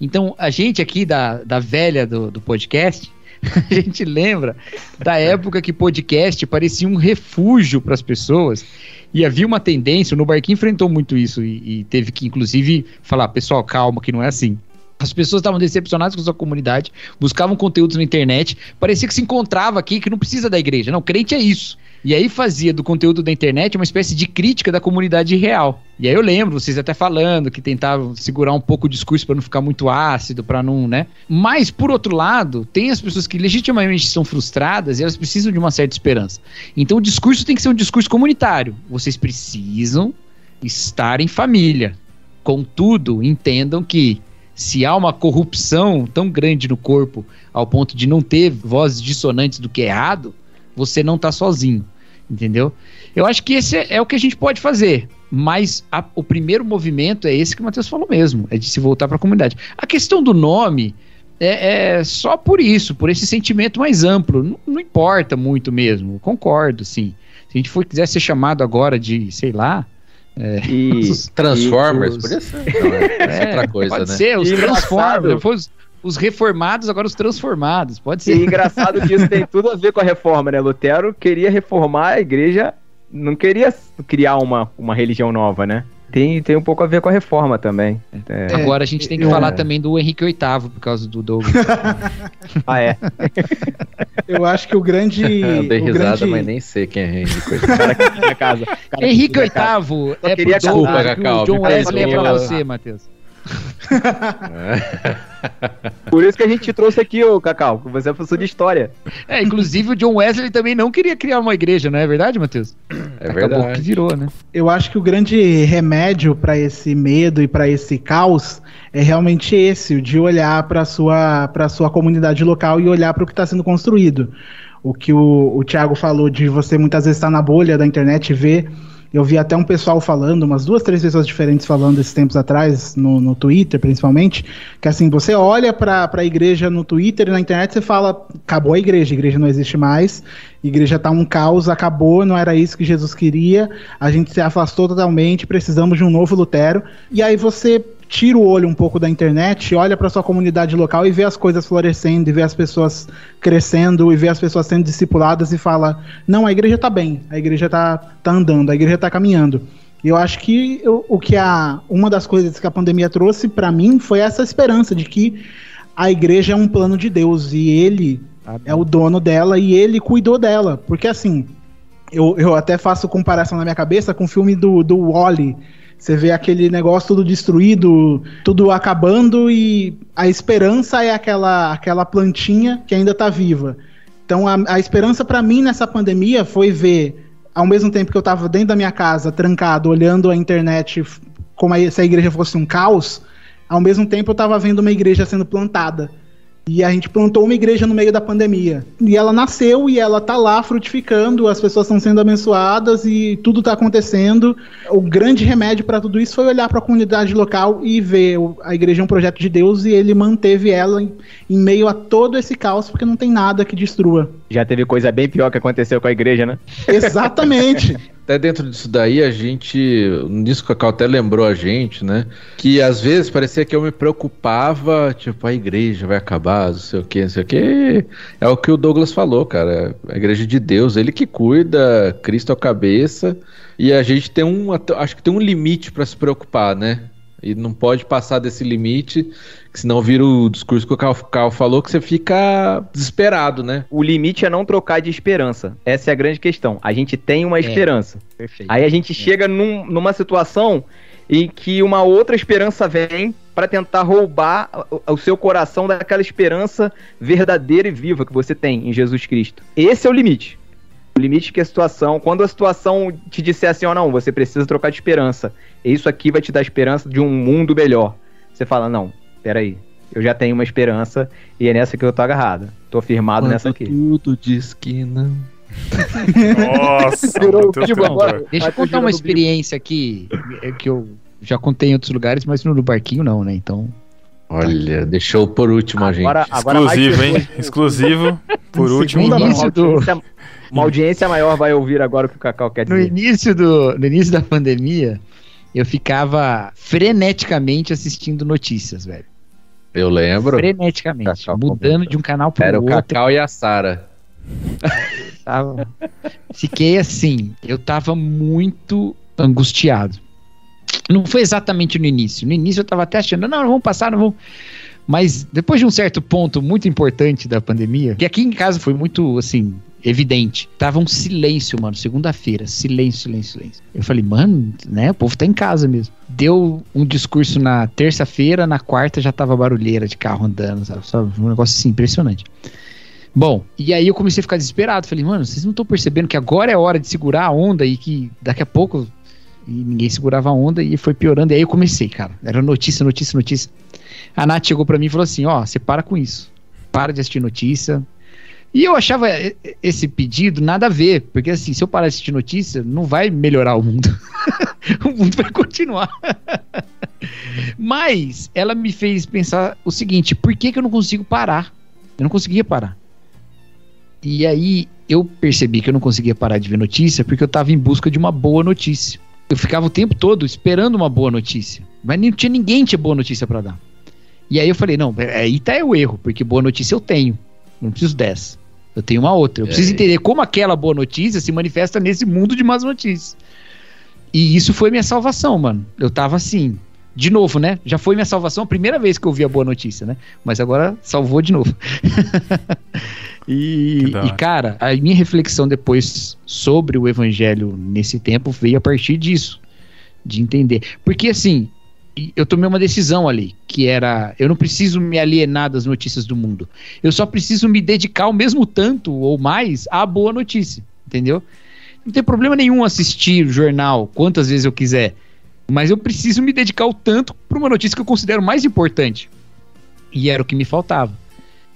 Então, a gente aqui da, da velha do, do podcast, a gente lembra da época que podcast parecia um refúgio para as pessoas e havia uma tendência, o Nubarquim enfrentou muito isso e, e teve que, inclusive, falar: pessoal, calma, que não é assim. As pessoas estavam decepcionadas com sua comunidade, buscavam conteúdos na internet, parecia que se encontrava aqui que não precisa da igreja. Não, crente é isso. E aí fazia do conteúdo da internet uma espécie de crítica da comunidade real. E aí eu lembro, vocês até falando que tentavam segurar um pouco o discurso para não ficar muito ácido, para não, né? Mas por outro lado, tem as pessoas que legitimamente são frustradas e elas precisam de uma certa esperança. Então o discurso tem que ser um discurso comunitário. Vocês precisam estar em família. Contudo, entendam que se há uma corrupção tão grande no corpo ao ponto de não ter vozes dissonantes do que é errado, você não está sozinho, entendeu? Eu acho que esse é, é, o que a gente pode fazer, mas a, o primeiro movimento é esse que o Matheus falou mesmo, é de se voltar para a comunidade. A questão do nome é, é, só por isso, por esse sentimento mais amplo, não, não importa muito mesmo, concordo, sim. Se a gente for quiser ser chamado agora de, sei lá, é, E, Transformers, os- podia ser. Não, é, é outra coisa, pode né? ser, os E Transformers, depois os, os reformados, agora os transformados, pode e ser. engraçado que isso tem tudo a ver com a reforma, né? Lutero queria reformar a igreja, não queria criar uma, uma religião nova, né? Tem, tem um pouco a ver com a reforma também. É. Agora a gente tem que eu- falar também do Henrique VIII, por causa do Douglas. Ah, é. Eu acho que o grande. Eu dei risada, grande... mas nem sei quem é Henry. coisa. O cara que tinha casa. Henrique casa. VIII Só é queria pro Douglas, casar. que o John Desculpa, Wesley é pra Cacau, você, Matheus. Por isso que a gente te trouxe aqui, ô Cacau, que você é professor de história. É, inclusive o John Wesley também não queria criar uma igreja, não é verdade, Matheus? É Acabou verdade. que virou, né? Eu acho que o grande remédio para esse medo e para esse caos é realmente esse, o de olhar para sua para sua comunidade local e olhar para o que está sendo construído. O que o, o Thiago falou de você muitas vezes estar na bolha da internet e ver. Eu vi até um pessoal falando, umas duas, três pessoas diferentes falando esses tempos atrás, no, no Twitter principalmente, que assim, você olha para a igreja no Twitter e na internet você fala, acabou a igreja, a igreja não existe mais, a igreja tá um caos, acabou, não era isso que Jesus queria, a gente se afastou totalmente, precisamos de um novo Lutero. E aí você tira o olho um pouco da internet, olha para sua comunidade local e vê as coisas florescendo, e vê as pessoas crescendo, e vê as pessoas sendo discipuladas e fala: "Não, a igreja tá bem, a igreja tá, tá andando, a igreja tá caminhando". E eu acho que o que a uma das coisas que a pandemia trouxe para mim foi essa esperança de que a igreja é um plano de Deus e ele é o dono dela e ele cuidou dela. Porque assim, eu, eu até faço comparação na minha cabeça com o filme do, do Wally. Você vê aquele negócio tudo destruído, tudo acabando e a esperança é aquela, aquela plantinha que ainda tá viva. Então a, a esperança para mim nessa pandemia foi ver, ao mesmo tempo que eu tava dentro da minha casa, trancado, olhando a internet como se a igreja fosse um caos, ao mesmo tempo eu tava vendo uma igreja sendo plantada. E a gente plantou uma igreja no meio da pandemia. E ela nasceu e ela tá lá frutificando, as pessoas estão sendo abençoadas e tudo tá acontecendo. O grande remédio para tudo isso foi olhar para a comunidade local e ver a igreja é um projeto de Deus e ele manteve ela em, em meio a todo esse caos, porque não tem nada que destrua. Já teve coisa bem pior que aconteceu com a igreja, né? Exatamente. Até dentro disso daí, a gente. Nisso que a Cacau até lembrou a gente, né? Que às vezes parecia que eu me preocupava, tipo, a igreja vai acabar, não sei o que, não sei o que. É o que o Douglas falou, cara. A igreja de Deus, ele que cuida, Cristo é o cabeça. E a gente tem um. Acho que tem um limite para se preocupar, né? E não pode passar desse limite, que senão vira o discurso que o Cacau falou, que você fica desesperado, né? O limite é não trocar de esperança. Essa é a grande questão. A gente tem uma esperança. Perfeito. Aí a gente chega num- numa situação em que uma outra esperança vem para tentar roubar o- o seu coração daquela esperança verdadeira e viva que você tem em Jesus Cristo. Esse é o limite. O limite que a situação, quando a situação te disser assim, ó, não, você precisa trocar de esperança. Isso aqui vai te dar esperança de um mundo melhor. Você fala, não, peraí, eu já tenho uma esperança e é nessa que eu tô agarrado. Tô firmado nessa aqui. tudo diz que não. Nossa, Virou tipo. Deixa eu contar uma experiência aqui é, que eu já contei em outros lugares, mas no do barquinho não, né? Então. Olha, deixou por último a gente. Agora, agora Exclusivo, hein? Exclusivo. Por último, no início do- uma audiência maior vai ouvir agora o que o Cacau quer No dizer. início, do, no início da pandemia, eu ficava freneticamente assistindo notícias, velho. Eu lembro. Freneticamente. Cacau mudando comentou. de um canal pro Era o outro. Cacau e a Sara. Tava... Fiquei assim, eu tava muito angustiado. Não foi exatamente no início. No início eu tava até achando, não, não vamos passar, não vamos. Mas depois de um certo ponto muito importante da pandemia, que aqui em casa foi muito, assim, evidente. Tava um silêncio, mano, segunda-feira, silêncio, silêncio, silêncio. Eu falei, mano, né, o povo tá em casa mesmo. Deu um discurso na terça-feira, na quarta já tava barulheira de carro andando, sabe? Um negócio assim, impressionante. Bom, e aí eu comecei a ficar desesperado. Falei, mano, vocês não estão percebendo que agora é hora de segurar a onda e que daqui a pouco. E ninguém segurava a onda e foi piorando. E aí eu comecei, cara. Era notícia, notícia, notícia. A Nath chegou pra mim e falou assim: Ó, você para com isso. Para de assistir notícia. E eu achava e- e- esse pedido nada a ver, porque assim, se eu parar de assistir notícia, não vai melhorar o mundo. o mundo vai continuar. Mas ela me fez pensar o seguinte: por que, que eu não consigo parar? Eu não conseguia parar. E aí eu percebi que eu não conseguia parar de ver notícia porque eu tava em busca de uma boa notícia. Eu ficava o tempo todo esperando uma boa notícia, mas não tinha ninguém tinha boa notícia pra dar. E aí eu falei, não, aí tá o erro, porque boa notícia eu tenho, não preciso dessa. Eu tenho uma outra. Eu preciso aí? entender como aquela boa notícia se manifesta nesse mundo de más notícias. E isso foi minha salvação, mano. Eu tava assim, de novo, né? Já foi minha salvação a primeira vez que eu vi a boa notícia, né? Mas agora salvou de novo. e, e, cara, a minha reflexão depois sobre o evangelho nesse tempo veio a partir disso. De entender. Porque, assim, eu tomei uma decisão ali, que era: eu não preciso me alienar das notícias do mundo. Eu só preciso me dedicar o mesmo tanto ou mais à boa notícia, entendeu? Não tem problema nenhum assistir o jornal quantas vezes eu quiser, mas eu preciso me dedicar o tanto para uma notícia que eu considero mais importante. E era o que me faltava.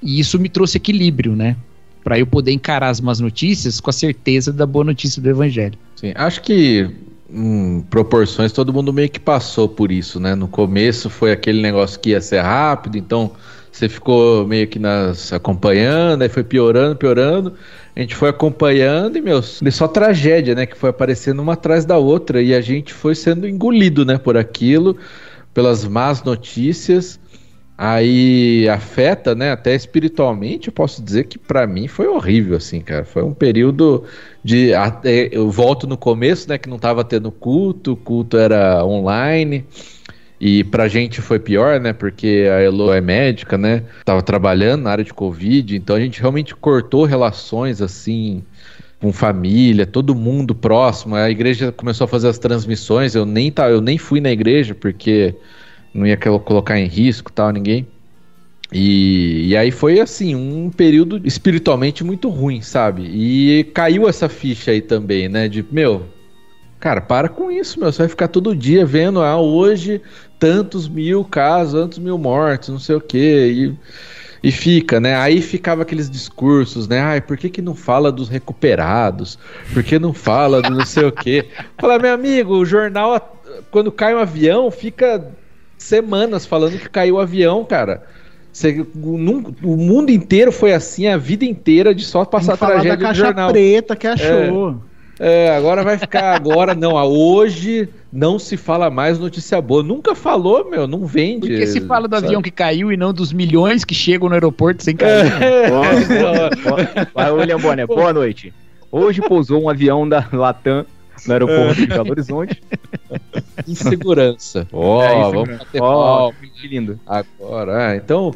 E isso me trouxe equilíbrio, né? Para eu poder encarar as más notícias com a certeza da boa notícia do evangelho. Sim, acho que em proporções todo mundo meio que passou por isso, né? No começo foi aquele negócio que ia ser rápido, então você ficou meio que nas acompanhando, aí foi piorando, piorando. A gente foi acompanhando e, meu, só tragédia, né? Que foi aparecendo uma atrás da outra e a gente foi sendo engolido, né? Por aquilo, pelas más notícias aí afeta, né, até espiritualmente, eu posso dizer que para mim foi horrível, assim, cara. Foi um período de. Eu volto no começo, né, que não tava tendo culto, o culto era online. E pra gente foi pior, né? Porque a Elo é médica, né? Tava trabalhando na área de Covid, então a gente realmente cortou relações assim com família, todo mundo próximo. A igreja começou a fazer as transmissões. Eu nem, tá, eu nem fui na igreja porque não ia colocar em risco tal, ninguém. E, e, aí foi assim, um período espiritualmente muito ruim, sabe? E caiu essa ficha aí também, né? De, meu, cara, para com isso, meu. Você vai ficar todo dia vendo, ah, hoje tantos mil casos, tantos mil mortos, não sei o quê. E, e fica, né? Aí ficava aqueles discursos, né? Ai, por que, que não fala dos recuperados? Por que não fala do não sei o quê? Fala, meu amigo, o jornal, quando cai um avião, fica semanas falando que caiu o avião, cara. Você, num, o mundo inteiro foi assim, a vida inteira de só passar Tem tragédia da caixa jornal. preta que achou. É, é, agora vai ficar agora não, a hoje não se fala mais notícia boa. Nunca falou, meu, não vende. Porque se fala do sabe? avião que caiu e não dos milhões que chegam no aeroporto sem cair. É. William Bonner, boa noite. Hoje pousou um avião da Latam no aeroporto de Belo Horizonte. Insegurança. Ó, oh, é, vamos bater oh, que lindo. Agora, é, então.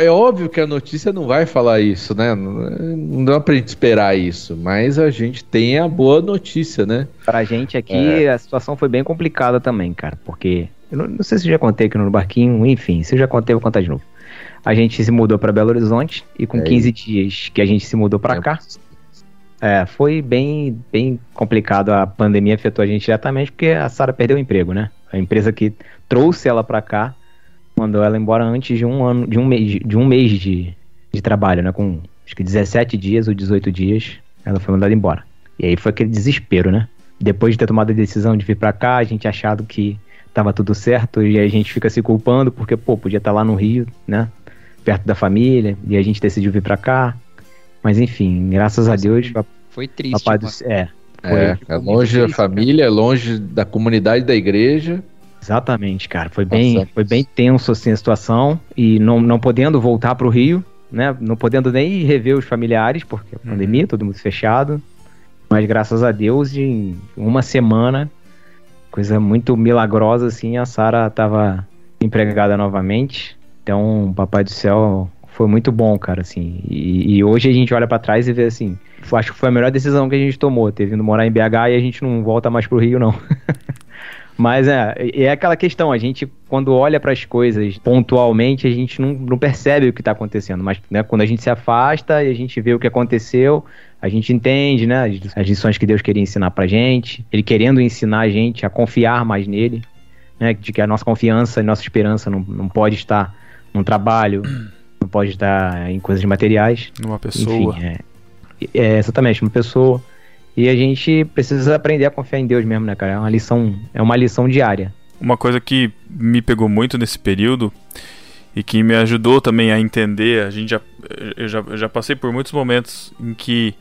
É óbvio que a notícia não vai falar isso, né? Não dá pra gente esperar isso, mas a gente tem a boa notícia, né? Pra gente aqui, é. a situação foi bem complicada também, cara, porque. Eu não, não sei se eu já contei aqui no barquinho, enfim, se eu já contei, eu vou contar de novo. A gente se mudou para Belo Horizonte e com é 15 dias que a gente se mudou para cá, é, foi bem, bem complicado. A pandemia afetou a gente diretamente porque a Sara perdeu o emprego, né? A empresa que trouxe ela para cá mandou ela embora antes de um ano, de um mês, de um mês de, de trabalho, né? Com acho que 17 dias ou 18 dias, ela foi mandada embora. E aí foi aquele desespero, né? Depois de ter tomado a decisão de vir para cá, a gente achado que tava tudo certo e a gente fica se culpando porque, pô, podia estar tá lá no Rio, né? Perto da família, e a gente decidiu vir para cá. Mas enfim, graças a Deus. Foi triste. Papai do, é, foi, é, é longe da família, cara. longe da comunidade da igreja. Exatamente, cara. Foi bem, foi bem tenso assim a situação e não, não podendo voltar para o Rio, né? Não podendo nem rever os familiares porque a uhum. pandemia, todo mundo fechado. Mas graças a Deus, em uma semana, coisa muito milagrosa assim, a Sara estava empregada novamente. Então, papai do céu foi muito bom, cara, assim. E, e hoje a gente olha para trás e vê assim, acho que foi a melhor decisão que a gente tomou, ter vindo morar em BH e a gente não volta mais pro Rio, não. Mas é, é aquela questão, a gente, quando olha para as coisas pontualmente, a gente não, não percebe o que está acontecendo. Mas né, quando a gente se afasta e a gente vê o que aconteceu, a gente entende né, as, as lições que Deus queria ensinar pra gente, Ele querendo ensinar a gente a confiar mais nele, né, de que a nossa confiança e nossa esperança não, não pode estar num trabalho, não pode estar em coisas materiais. Numa pessoa. Enfim, é, é, exatamente, uma pessoa. E a gente precisa aprender a confiar em Deus mesmo, né, cara? É uma lição, é uma lição diária. Uma coisa que me pegou muito nesse período e que me ajudou também a entender, a gente já, eu já, eu já passei por muitos momentos em que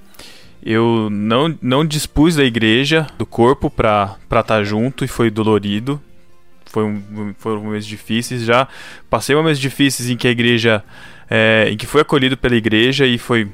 eu não, não dispus da igreja, do corpo, para estar tá junto e foi dolorido. Foi um, foram momentos difíceis. Já passei momentos difíceis em que a igreja. É, em que foi acolhido pela igreja e foi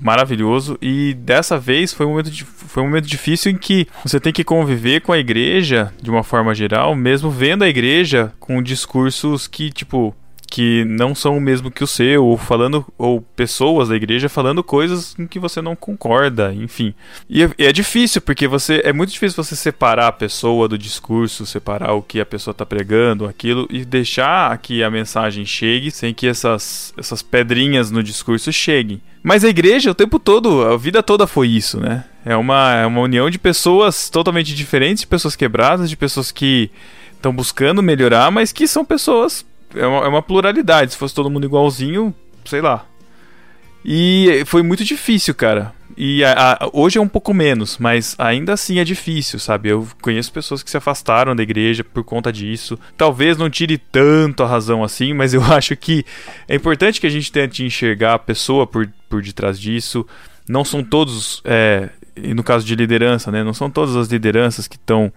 maravilhoso. E dessa vez foi um, momento foi um momento difícil em que você tem que conviver com a igreja de uma forma geral, mesmo vendo a igreja com discursos que, tipo, que não são o mesmo que o seu, ou falando, ou pessoas da igreja falando coisas em que você não concorda, enfim. E é, é difícil, porque você é muito difícil você separar a pessoa do discurso, separar o que a pessoa está pregando, aquilo, e deixar que a mensagem chegue sem que essas, essas pedrinhas no discurso cheguem. Mas a igreja, o tempo todo, a vida toda foi isso, né? É uma, é uma união de pessoas totalmente diferentes, de pessoas quebradas, de pessoas que estão buscando melhorar, mas que são pessoas é uma, é uma pluralidade. Se fosse todo mundo igualzinho, sei lá. E foi muito difícil, cara. E a, a, hoje é um pouco menos, mas ainda assim é difícil, sabe? Eu conheço pessoas que se afastaram da igreja por conta disso. Talvez não tire tanto a razão assim, mas eu acho que é importante que a gente tente enxergar a pessoa por, por detrás disso. Não são todos, é, no caso de liderança, né? Não são todas as lideranças que estão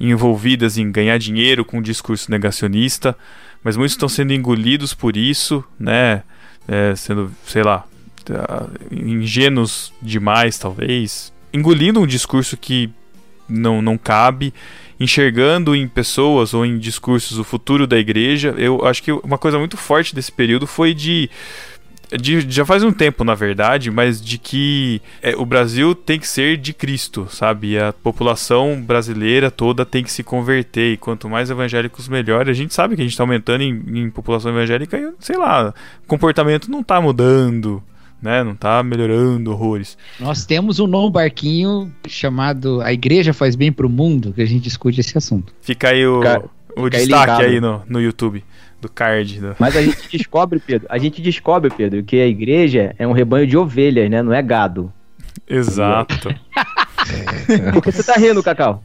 envolvidas em ganhar dinheiro com um discurso negacionista mas muitos estão sendo engolidos por isso, né? É, sendo, sei lá, tá, ingênuos demais, talvez. Engolindo um discurso que não, não cabe, enxergando em pessoas ou em discursos o futuro da igreja. Eu acho que uma coisa muito forte desse período foi de de, já faz um tempo, na verdade, mas de que é, o Brasil tem que ser de Cristo, sabe? A população brasileira toda tem que se converter. E quanto mais evangélicos, melhor. A gente sabe que a gente está aumentando em, em, população evangélica e, sei lá, o comportamento não está mudando. Né, não está melhorando horrores. Nós temos um novo barquinho chamado A Igreja Faz Bem para o Mundo, que a gente discute esse assunto. Fica aí o, Cara, o destaque aí no, no YouTube do card. Do... Mas a gente descobre, Pedro, a gente descobre, Pedro, que a igreja é um rebanho de ovelhas, né? Não é gado. Exato. Por que você tá rindo, Cacau?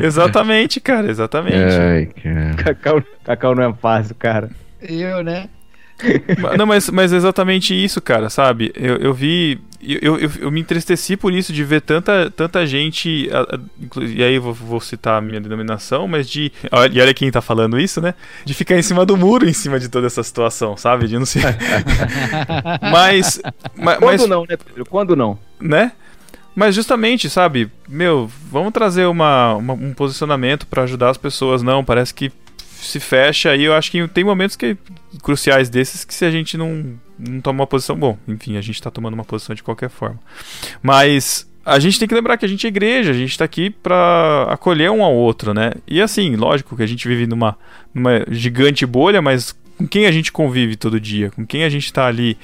exatamente, cara, exatamente. Ai, cara. Cacau, Cacau não é fácil, cara. Eu, né? Não, mas, mas é exatamente isso, cara, sabe? Eu, eu vi. Eu, eu, eu me entristeci por isso, de ver tanta, tanta gente. E aí vou, vou citar a minha denominação, mas de. E olha quem tá falando isso, né? De ficar em cima do muro em cima de toda essa situação, sabe? De não ser. mas, mas. Quando não, né, Pedro? Quando não? Né? Mas justamente, sabe, meu, vamos trazer uma, uma um posicionamento para ajudar as pessoas. Não, parece que se fecha e eu acho que tem momentos que cruciais desses que se a gente não, não toma uma posição, bom, enfim, a gente está tomando uma posição de qualquer forma. Mas a gente tem que lembrar que a gente é igreja, a gente está aqui para acolher um ao outro, né? E assim, lógico que a gente vive numa, numa gigante bolha, mas com quem a gente convive todo dia? Com quem a gente está ali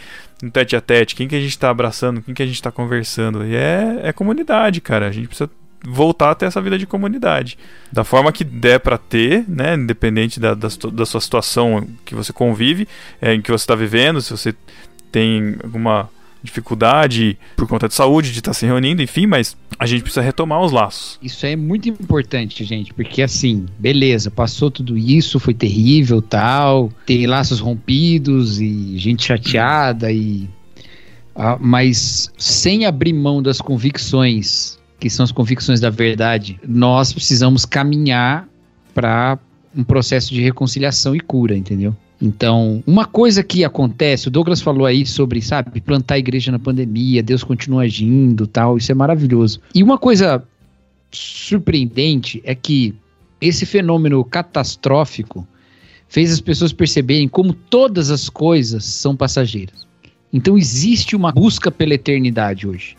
no tete a tete? Quem que a gente está abraçando? Quem que a gente está conversando? E é, é comunidade, cara. A gente precisa voltar a ter essa vida de comunidade. Da forma que der para ter, né? Independente da, da, da, sua situação que você convive, é, em que você está vivendo, se você tem alguma dificuldade por conta de saúde, de estar tá se reunindo, enfim, mas a gente precisa retomar os laços. Isso é muito importante, gente, porque assim, beleza, passou tudo isso, foi terrível, tal, tem laços rompidos e gente chateada e ah, mas sem abrir mão das convicções que são as convicções da verdade, nós precisamos caminhar para um processo de reconciliação e cura, entendeu? Então, uma coisa que acontece, o Douglas falou aí sobre, sabe, plantar a igreja na pandemia, Deus continua agindo, tal, isso é maravilhoso. E uma coisa surpreendente é que esse fenômeno catastrófico fez as pessoas perceberem como todas as coisas são passageiras. Então existe uma busca pela eternidade hoje.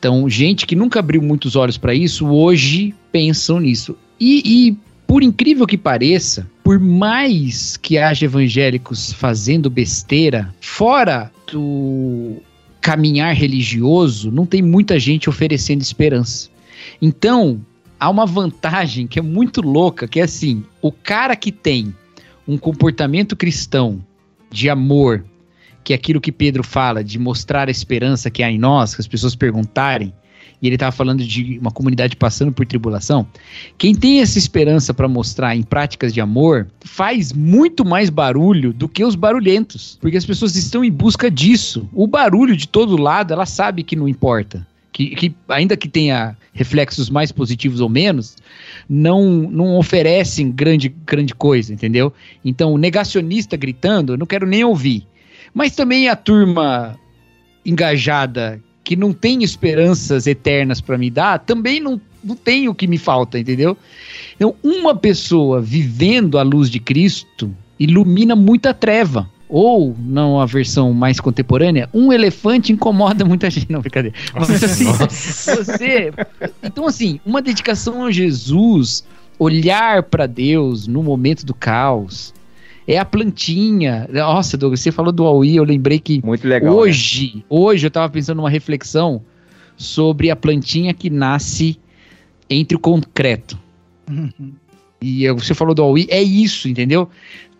Então, gente que nunca abriu muitos olhos para isso, hoje pensam nisso. E, e, por incrível que pareça, por mais que haja evangélicos fazendo besteira, fora do caminhar religioso, não tem muita gente oferecendo esperança. Então, há uma vantagem que é muito louca, que é assim, o cara que tem um comportamento cristão de amor, que aquilo que Pedro fala, de mostrar a esperança que há em nós, que as pessoas perguntarem, e ele estava falando de uma comunidade passando por tribulação. Quem tem essa esperança para mostrar em práticas de amor faz muito mais barulho do que os barulhentos, porque as pessoas estão em busca disso. O barulho de todo lado, ela sabe que não importa. Que, que ainda que tenha reflexos mais positivos ou menos, não, não oferecem grande, grande coisa, entendeu? Então, o negacionista gritando, eu não quero nem ouvir. Mas também a turma engajada que não tem esperanças eternas para me dar, também não, não tem o que me falta, entendeu? Então, uma pessoa vivendo a luz de Cristo, ilumina muita treva. Ou, não a versão mais contemporânea, um elefante incomoda muita gente. Não, brincadeira. Mas assim, você. Então, assim, uma dedicação a Jesus, olhar para Deus no momento do caos. É a plantinha. Nossa, Douglas, você falou do Aui, eu lembrei que Muito legal. né? hoje, hoje eu tava pensando numa reflexão sobre a plantinha que nasce entre o concreto. E eu- você falou do Aui, é isso, entendeu?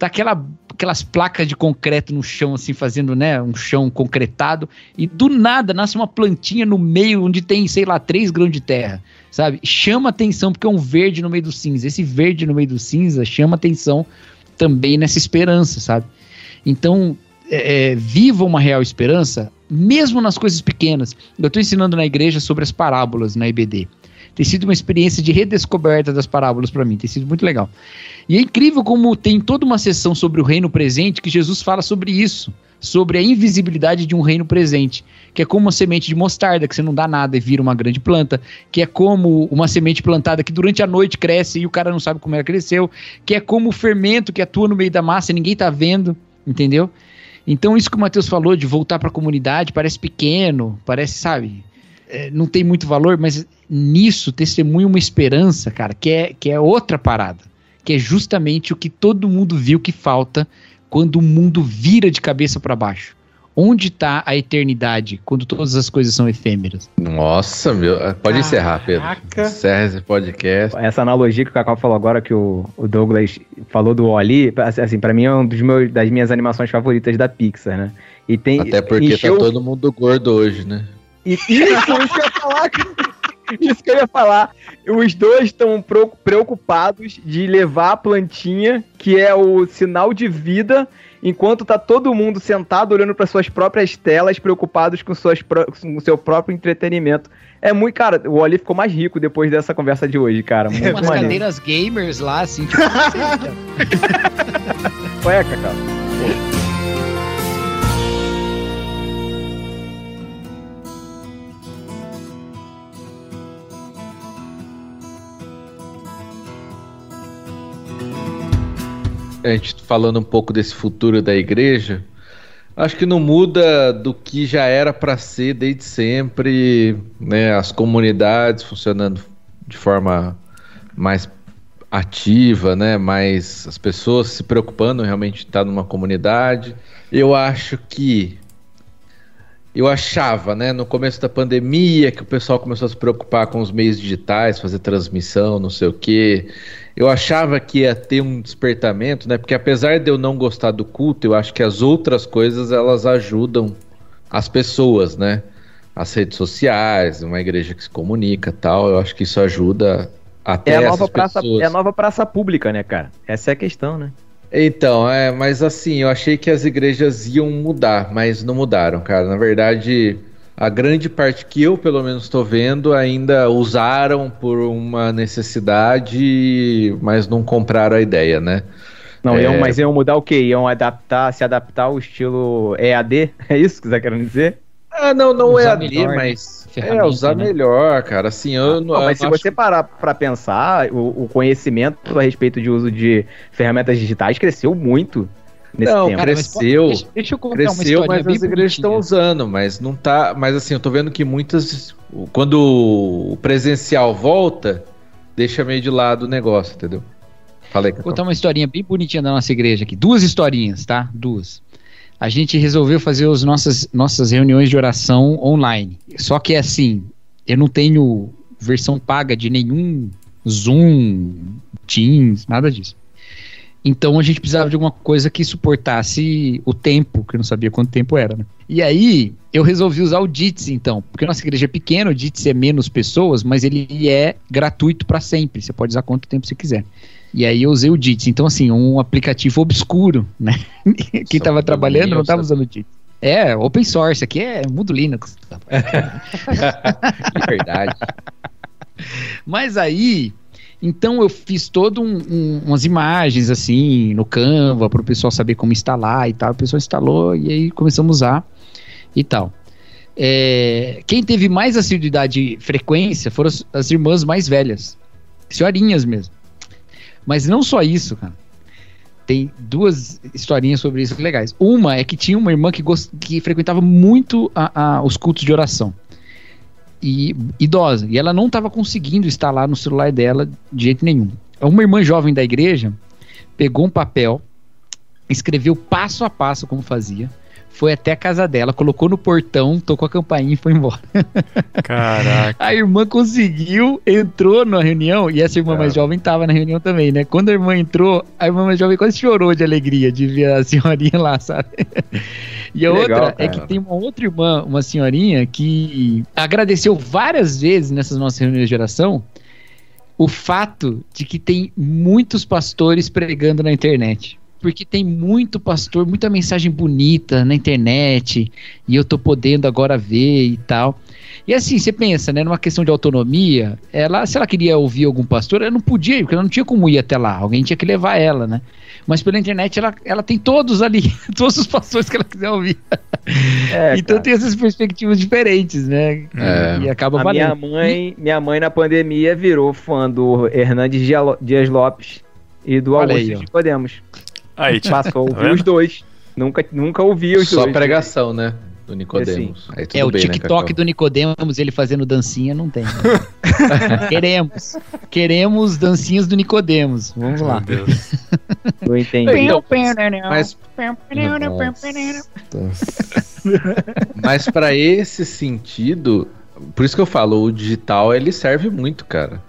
Tá aquela, aquelas placas de concreto no chão, assim, fazendo, né, um chão concretado, e do nada nasce uma plantinha no meio onde tem, sei lá, três grãos de terra, sabe? Chama atenção porque é um verde no meio do cinza. Esse verde no meio do cinza chama atenção também nessa esperança, sabe? Então, é, é, viva uma real esperança, mesmo nas coisas pequenas. Eu estou ensinando na igreja sobre as parábolas na IBD. Tem sido uma experiência de redescoberta das parábolas para mim, tem sido muito legal. E é incrível como tem toda uma sessão sobre o reino presente que Jesus fala sobre isso, sobre a invisibilidade de um reino presente, que é como uma semente de mostarda que você não dá nada e vira uma grande planta, que é como uma semente plantada que durante a noite cresce e o cara não sabe como ela cresceu, que é como o fermento que atua no meio da massa e ninguém tá vendo, entendeu? Então isso que o Matheus falou de voltar para a comunidade parece pequeno, parece, sabe, é, não tem muito valor, mas nisso testemunha uma esperança, cara, que é, que é outra parada, que é justamente o que todo mundo viu que falta quando o mundo vira de cabeça para baixo. Onde está a eternidade quando todas as coisas são efêmeras? Nossa, meu. Pode encerrar, Pedro. Caraca. Encerra esse podcast. Essa analogia que o Cacau falou agora, que o, o Douglas falou do Oli, assim, pra mim é um dos meus, das minhas animações favoritas da Pixar, né? E tem, Até porque encheu- tá todo mundo gordo hoje, né? E isso, isso que eu ia falar, cara. Isso que eu ia falar. Os dois estão preocupados de levar a plantinha, que é o sinal de vida, enquanto tá todo mundo sentado olhando para suas próprias telas, preocupados com, suas com o seu próprio entretenimento. É muito, cara, o Oli ficou mais rico depois dessa conversa de hoje, cara. Muito Umas maneiro. cadeiras gamers lá, assim, tipo, Qual é, Cacau? A gente falando um pouco desse futuro da igreja, acho que não muda do que já era para ser desde sempre, né? As comunidades funcionando de forma mais ativa, né? Mais as pessoas se preocupando realmente estar numa comunidade. Eu acho que eu achava, né, no começo da pandemia, que o pessoal começou a se preocupar com os meios digitais, fazer transmissão, não sei o quê. Eu achava que ia ter um despertamento, né? Porque apesar de eu não gostar do culto, eu acho que as outras coisas elas ajudam as pessoas, né? As redes sociais, uma igreja que se comunica, tal. Eu acho que isso ajuda até É a, nova praça, pessoas. é a nova praça pública, né, cara? Essa é a questão, né? Então, é, mas assim, eu achei que as igrejas iam mudar, mas não mudaram, cara. Na verdade, a grande parte que eu, pelo menos, estou vendo, ainda usaram por uma necessidade, mas não compraram a ideia, né? Não, É. iam, mas iam mudar o quê? Iam adaptar, se adaptar ao estilo EAD? É isso que você tá querendo dizer? Ah, não, não é Usar AD, melhor, né? mas é usar né? melhor, cara. Assim, eu não. Não, mas eu se acho você parar pra pensar, o, o conhecimento a respeito de uso de ferramentas digitais cresceu muito nesse Não, tempo. cara, mas cresceu. deixa, deixa eu contar uma Cresceu, mas as igrejas estão usando, mas não tá. Mas assim, eu tô vendo que muitas. Quando o presencial volta, deixa meio de lado o negócio, entendeu? Falei, Vou contar uma historinha bem bonitinha da nossa igreja aqui. Duas historinhas, tá? Duas. A gente resolveu fazer as nossas, nossas reuniões de oração online. Só que assim, eu não tenho versão paga de nenhum Zoom, Teams, nada disso. Então a gente precisava de alguma coisa que suportasse o tempo, que eu não sabia quanto tempo era, né? E aí eu resolvi usar o Jitsi então, porque nossa igreja é pequena, o Jitsi é menos pessoas, mas ele é gratuito para sempre. Você pode usar quanto tempo você quiser. E aí eu usei o Jitsi. Então, assim, um aplicativo obscuro, né? Quem Só tava trabalhando não domínio, tava sabe? usando o Jitsi. É, open source, aqui é mundo Linux. De verdade. Mas aí, então eu fiz todo um, um- umas imagens assim no Canva para o pessoal saber como instalar e tal. O pessoal instalou e aí começamos a usar e tal. É, quem teve mais assiduidade e frequência foram as, as irmãs mais velhas, senhorinhas mesmo. Mas não só isso, cara. tem duas historinhas sobre isso legais. Uma é que tinha uma irmã que, gost... que frequentava muito a, a, os cultos de oração. E idosa. E ela não estava conseguindo instalar no celular dela de jeito nenhum. Uma irmã jovem da igreja pegou um papel, escreveu passo a passo como fazia, foi até a casa dela, colocou no portão, tocou a campainha e foi embora. Caraca. A irmã conseguiu, entrou na reunião, e essa irmã mais jovem estava na reunião também, né? Quando a irmã entrou, a irmã mais jovem quase chorou de alegria de ver a senhorinha lá, sabe? E a Que outra legal, é que tem uma outra irmã, uma senhorinha, que agradeceu várias vezes nessas nossas reuniões de oração o fato de que tem muitos pastores pregando na internet. Porque tem muito pastor, muita mensagem bonita na internet, e eu tô podendo agora ver e tal. E assim, você pensa, né, numa questão de autonomia, ela, se ela queria ouvir algum pastor, ela não podia, ir, porque ela não tinha como ir até lá, alguém tinha que levar ela, né? Mas pela internet ela, ela tem todos ali, todos os pastores que ela quiser ouvir. É, então cara. tem essas perspectivas diferentes, né? É. E acaba A minha valendo. mãe, minha mãe na pandemia virou fã do Hernandes Dia- Dias Lopes e do Olha Augusto aí, ó. Nicodemos. Aí, tipo, Passou a Tá ouvir vendo? os dois. Nunca, nunca ouvi os Só dois. pregação, né? Do Nicodemos. Aí tudo É, o bem, né, TikTok Cacau? do Nicodemos, ele fazendo dancinha, não tem. queremos. Queremos dancinhas do Nicodemos. Vamos lá. Meu Deus. Não entendi. Então, mas, mas para esse sentido, por isso que eu falo, o digital ele serve muito, cara.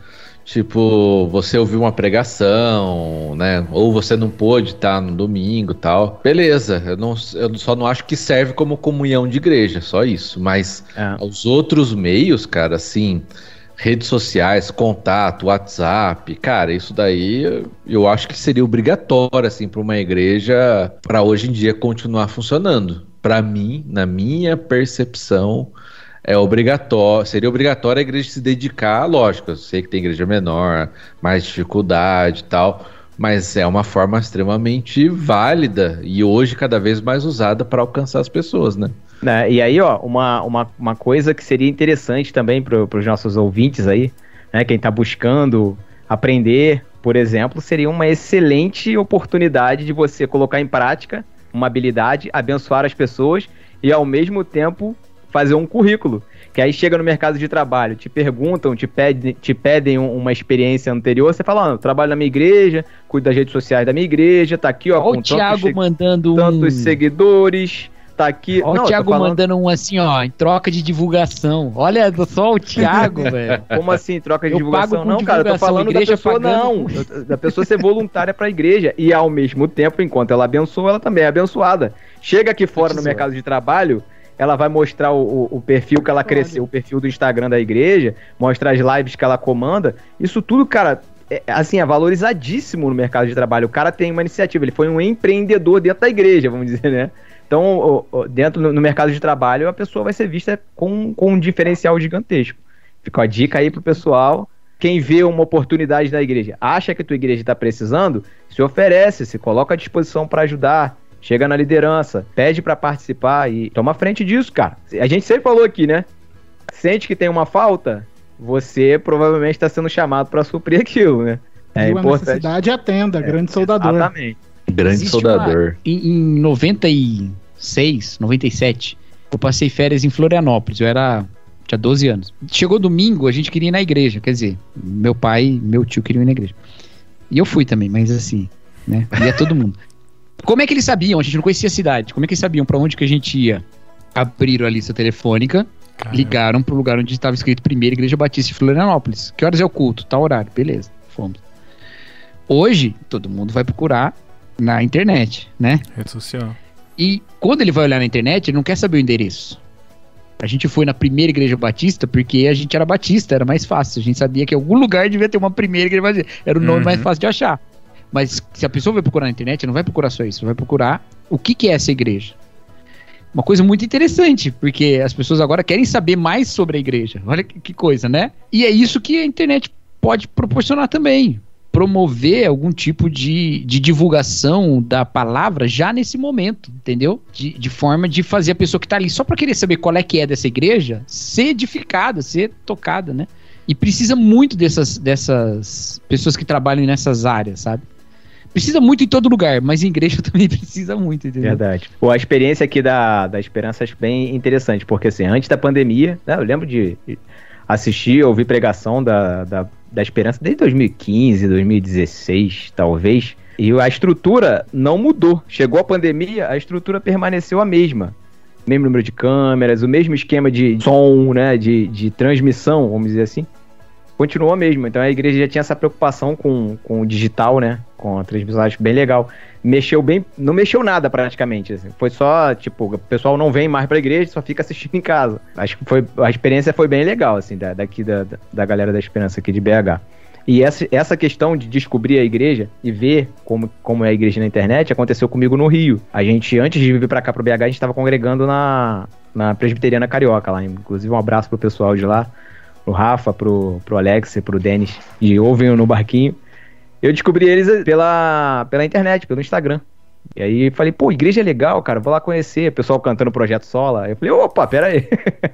Tipo, você ouviu uma pregação, né? Ou você não pôde estar no domingo, tal. Beleza, eu, não, eu só não acho que serve como comunhão de igreja, só isso. Mas É. os outros meios, cara, assim, redes sociais, contato, WhatsApp, cara, isso daí eu- eu acho que seria obrigatório, assim, para uma igreja, para hoje em dia continuar funcionando. Para mim, na minha percepção, é obrigatório, seria obrigatório a igreja se dedicar, lógico, eu sei que tem igreja menor, mais dificuldade e tal, mas é uma forma extremamente válida e hoje cada vez mais usada para alcançar as pessoas, né? Né, E aí, ó, uma, uma, uma coisa que seria interessante também para os nossos ouvintes aí, né? Quem está buscando aprender, por exemplo, seria uma excelente oportunidade de você colocar em prática uma habilidade, abençoar as pessoas e ao mesmo tempo fazer um currículo. Que aí chega no mercado de trabalho, te perguntam, te pedem, te pedem um- uma experiência anterior, você fala, ah, eu trabalho na minha igreja, cuido das redes sociais da minha igreja, tá aqui, ó, Olha o tantos Thiago mandando um. tantos seguidores, tá aqui. Olha Não, o Thiago falando- mandando um assim, ó, em troca de divulgação. Olha só o Thiago, velho. Como assim, troca de Eu divulgação? com Não, cara, eu tô divulgação, falando da pessoa, pagando não. Da pessoa ser voluntária pra igreja. E ao mesmo tempo, enquanto ela abençoa, ela também é abençoada. Chega aqui fora no Tesouro. mercado de trabalho, ela vai mostrar o, o- o perfil que ela cresceu, o perfil do Instagram da igreja, mostrar as lives que ela comanda. Isso tudo, cara, é, assim, é valorizadíssimo no mercado de trabalho. O cara tem uma iniciativa, ele foi um empreendedor dentro da igreja, vamos dizer, né? Então, dentro no, no mercado de trabalho, a pessoa vai ser vista com, com um diferencial gigantesco. Fica a dica aí pro pessoal. Quem vê uma oportunidade na igreja, acha que a tua igreja está precisando, se oferece, se coloca à disposição para ajudar, chega na liderança, pede para participar e toma frente disso, cara. A gente sempre falou aqui, né? Sente que tem uma falta, você provavelmente está sendo chamado para suprir aquilo, né? É a importante. necessidade e atenda, grande soldador. Exatamente. Grande Existe soldador. Em, em 96, 97, eu passei férias em Florianópolis. Eu era. Tinha 12 anos. Chegou domingo, a gente queria ir na igreja. Quer dizer, meu pai e meu tio queriam ir na igreja. E eu fui também, mas assim, né? Ia todo mundo. Como é que eles sabiam? A gente não conhecia a cidade. Como é que eles sabiam pra onde que a gente ia? Abriram a lista telefônica, Caramba. ligaram pro lugar onde estava escrito Primeira Igreja Batista de Florianópolis. Que horas é o culto? Tal horário. Beleza, fomos. Hoje, todo mundo vai procurar na internet, né? Rede social. E quando ele vai olhar na internet, ele não quer saber o endereço. A gente foi na primeira igreja batista porque a gente era batista, era mais fácil. A gente sabia que em algum lugar devia ter uma primeira igreja batista. Era o nome Uhum. mais fácil de achar. Mas se a pessoa vai procurar na internet, não vai procurar só isso, vai procurar o que, que é essa igreja. Uma coisa muito interessante, porque as pessoas agora querem saber mais sobre a igreja. Olha que, que coisa, né? E é isso que a internet pode proporcionar também. Promover algum tipo de, de divulgação da palavra já nesse momento, entendeu? De, de forma de fazer a pessoa que tá ali só para querer saber qual é que é dessa igreja ser edificada, ser tocada, né? E precisa muito dessas, dessas pessoas que trabalham nessas áreas, sabe? Precisa muito em todo lugar, mas em igreja também precisa muito, entendeu? Verdade. Pô, a experiência aqui da, da Esperança acho bem interessante, porque assim, antes da pandemia, né, eu lembro de assistir, ouvir pregação da, da, da Esperança desde 2015, 2016, talvez. E a estrutura não mudou. Chegou a pandemia, a estrutura permaneceu a mesma. Mesmo número de câmeras, o mesmo esquema de som, né, de, de transmissão, vamos dizer assim continuou mesmo. Então a igreja já tinha essa preocupação com, com o digital, né? Com a transmissão, acho bem legal. Mexeu bem, não mexeu nada praticamente. Assim. Foi só, tipo, o pessoal não vem mais pra igreja, só fica assistindo em casa. Acho que foi, a experiência foi bem legal, assim, da, daqui da, da galera da Esperança aqui de BH. E essa, essa questão de descobrir a igreja e ver como, como é a igreja na internet aconteceu comigo no Rio. A gente, antes de vir pra cá pro BH, a gente estava congregando na, na Presbiteriana Carioca lá. Inclusive, um abraço pro pessoal de lá pro Rafa, pro, pro Alex e pro Denis, de ouvem no barquinho. Eu descobri eles pela, pela internet, pelo Instagram. E aí falei, pô, igreja é legal, cara, vou lá conhecer. O pessoal cantando o Projeto Sola. Eu falei, opa, pera aí.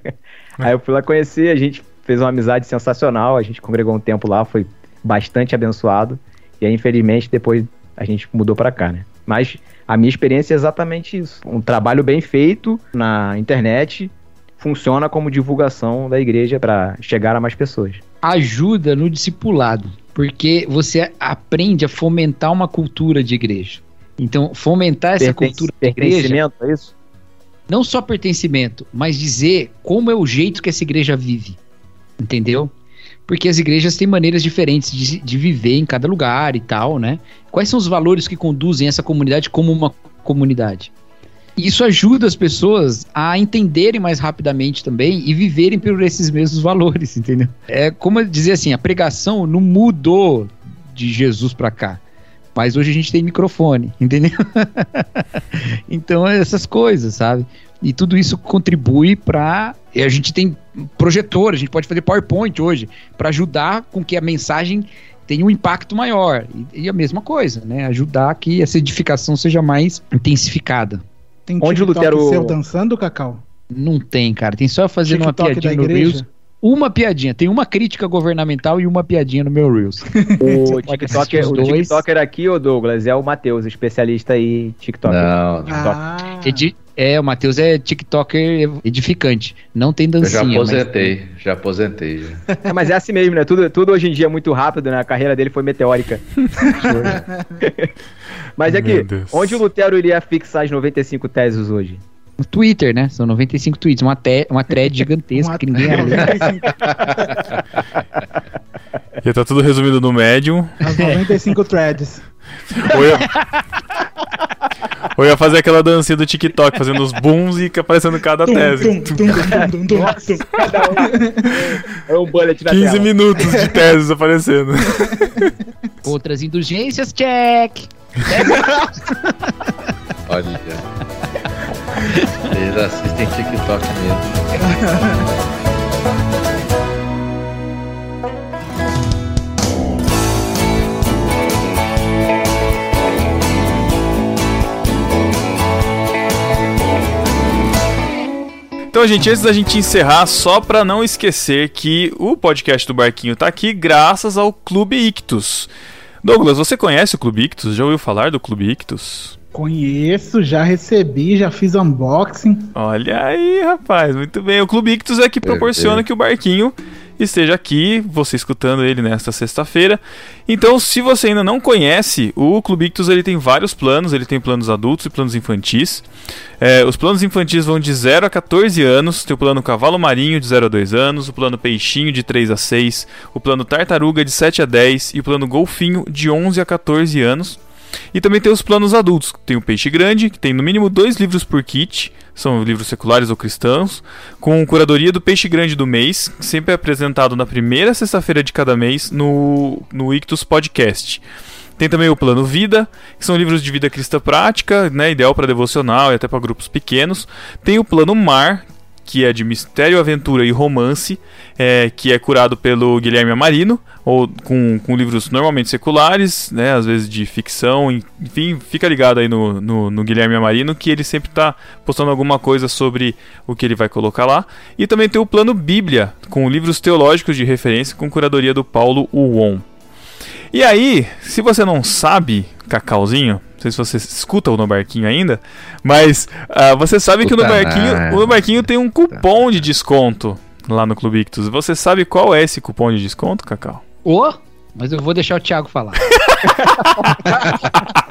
aí eu fui lá conhecer, a gente fez uma amizade sensacional, a gente congregou um tempo lá, foi bastante abençoado. E aí, infelizmente, depois a gente mudou para cá, né? Mas a minha experiência é exatamente isso. Um trabalho bem feito na internet, funciona como divulgação da igreja para chegar a mais pessoas. Ajuda no discipulado, porque você aprende a fomentar uma cultura de igreja. Então, fomentar essa Pertence, cultura de igreja. É isso? Não só pertencimento, mas dizer como é o jeito que essa igreja vive. Entendeu? Porque as igrejas têm maneiras diferentes de, de viver em cada lugar e tal, né? Quais são os valores que conduzem essa comunidade como uma comunidade? Isso ajuda as pessoas a entenderem mais rapidamente também e viverem por esses mesmos valores, entendeu? É como dizer assim, a pregação não mudou de Jesus para cá. Mas hoje a gente tem microfone, entendeu? então, essas coisas, sabe? E tudo isso contribui para. A gente tem projetor, a gente pode fazer PowerPoint hoje, para ajudar com que a mensagem tenha um impacto maior. E, e a mesma coisa, né? Ajudar que essa edificação seja mais intensificada. Tem Onde o Lutero seu dançando, Cacau? Não tem, cara. Tem só fazendo uma piadinha no Reels. Uma piadinha. Tem uma crítica governamental e uma piadinha no meu Reels. o, TikToker, o TikToker aqui, ô Douglas, é o Matheus, especialista aí TikToker. Não. Ah. Edi é, o Matheus é TikToker edificante. Não tem dancinha. Eu já aposentei, mas... já aposentei. Já. É, mas é assim mesmo, né? Tudo, tudo hoje em dia é muito rápido, né? A carreira dele foi meteórica. Mas é que, onde o Lutero iria fixar as 95 teses hoje? No Twitter, né? São 95 tweets, uma, te uma thread gigantesca uma que ninguém lê. Já tá tudo resumido no Medium. As 95 threads. Ou ia... Ou ia fazer aquela dancinha do TikTok, fazendo os booms e aparecendo cada tum, tese. Tum, tum, Nossa, cada um. É um bullet na 15 tela. minutos de teses aparecendo. Outras indulgências, check! Olha. Eles assistem TikTok mesmo. Então, gente, antes da gente encerrar, só para não esquecer que o podcast do Barquinho tá aqui graças ao Clube Ictus. Douglas, você conhece o Clube Ictus? Já ouviu falar do Clube Ictus? Conheço, já recebi, já fiz unboxing. Olha aí, rapaz, muito bem. O Clube Ictus é que proporciona que o barquinho esteja aqui, você escutando ele nesta sexta-feira. Então, se você ainda não conhece, o Clube Ictus ele tem vários planos, ele tem planos adultos e planos infantis. É, os planos infantis vão de 0 a 14 anos, tem o plano Cavalo Marinho de 0 a 2 anos, o plano Peixinho de 3 a 6, o plano Tartaruga de 7 a 10 e o plano Golfinho de 11 a 14 anos. E também tem os planos adultos. Tem o Peixe Grande, que tem no mínimo dois livros por kit, são livros seculares ou cristãos, com curadoria do Peixe Grande do mês, sempre é apresentado na primeira sexta-feira de cada mês no, no Ictus Podcast. Tem também o Plano Vida, que são livros de vida cristã prática, né, ideal para devocional e até para grupos pequenos. Tem o Plano Mar, que é de mistério, aventura e romance, é, que é curado pelo Guilherme Amarino, ou com, com livros normalmente seculares, né, às vezes de ficção, enfim, fica ligado aí no, no, no Guilherme Amarino, que ele sempre está postando alguma coisa sobre o que ele vai colocar lá. E também tem o Plano Bíblia, com livros teológicos de referência, com curadoria do Paulo Uon. E aí, se você não sabe Cacauzinho. Não sei se você escuta o No Barquinho ainda, mas ah, você sabe que o No Barquinho, o No Barquinho tem um cupom de desconto lá no Clube Ictus. Você sabe qual é esse cupom de desconto, Cacau? Ô, mas eu vou deixar o Thiago falar.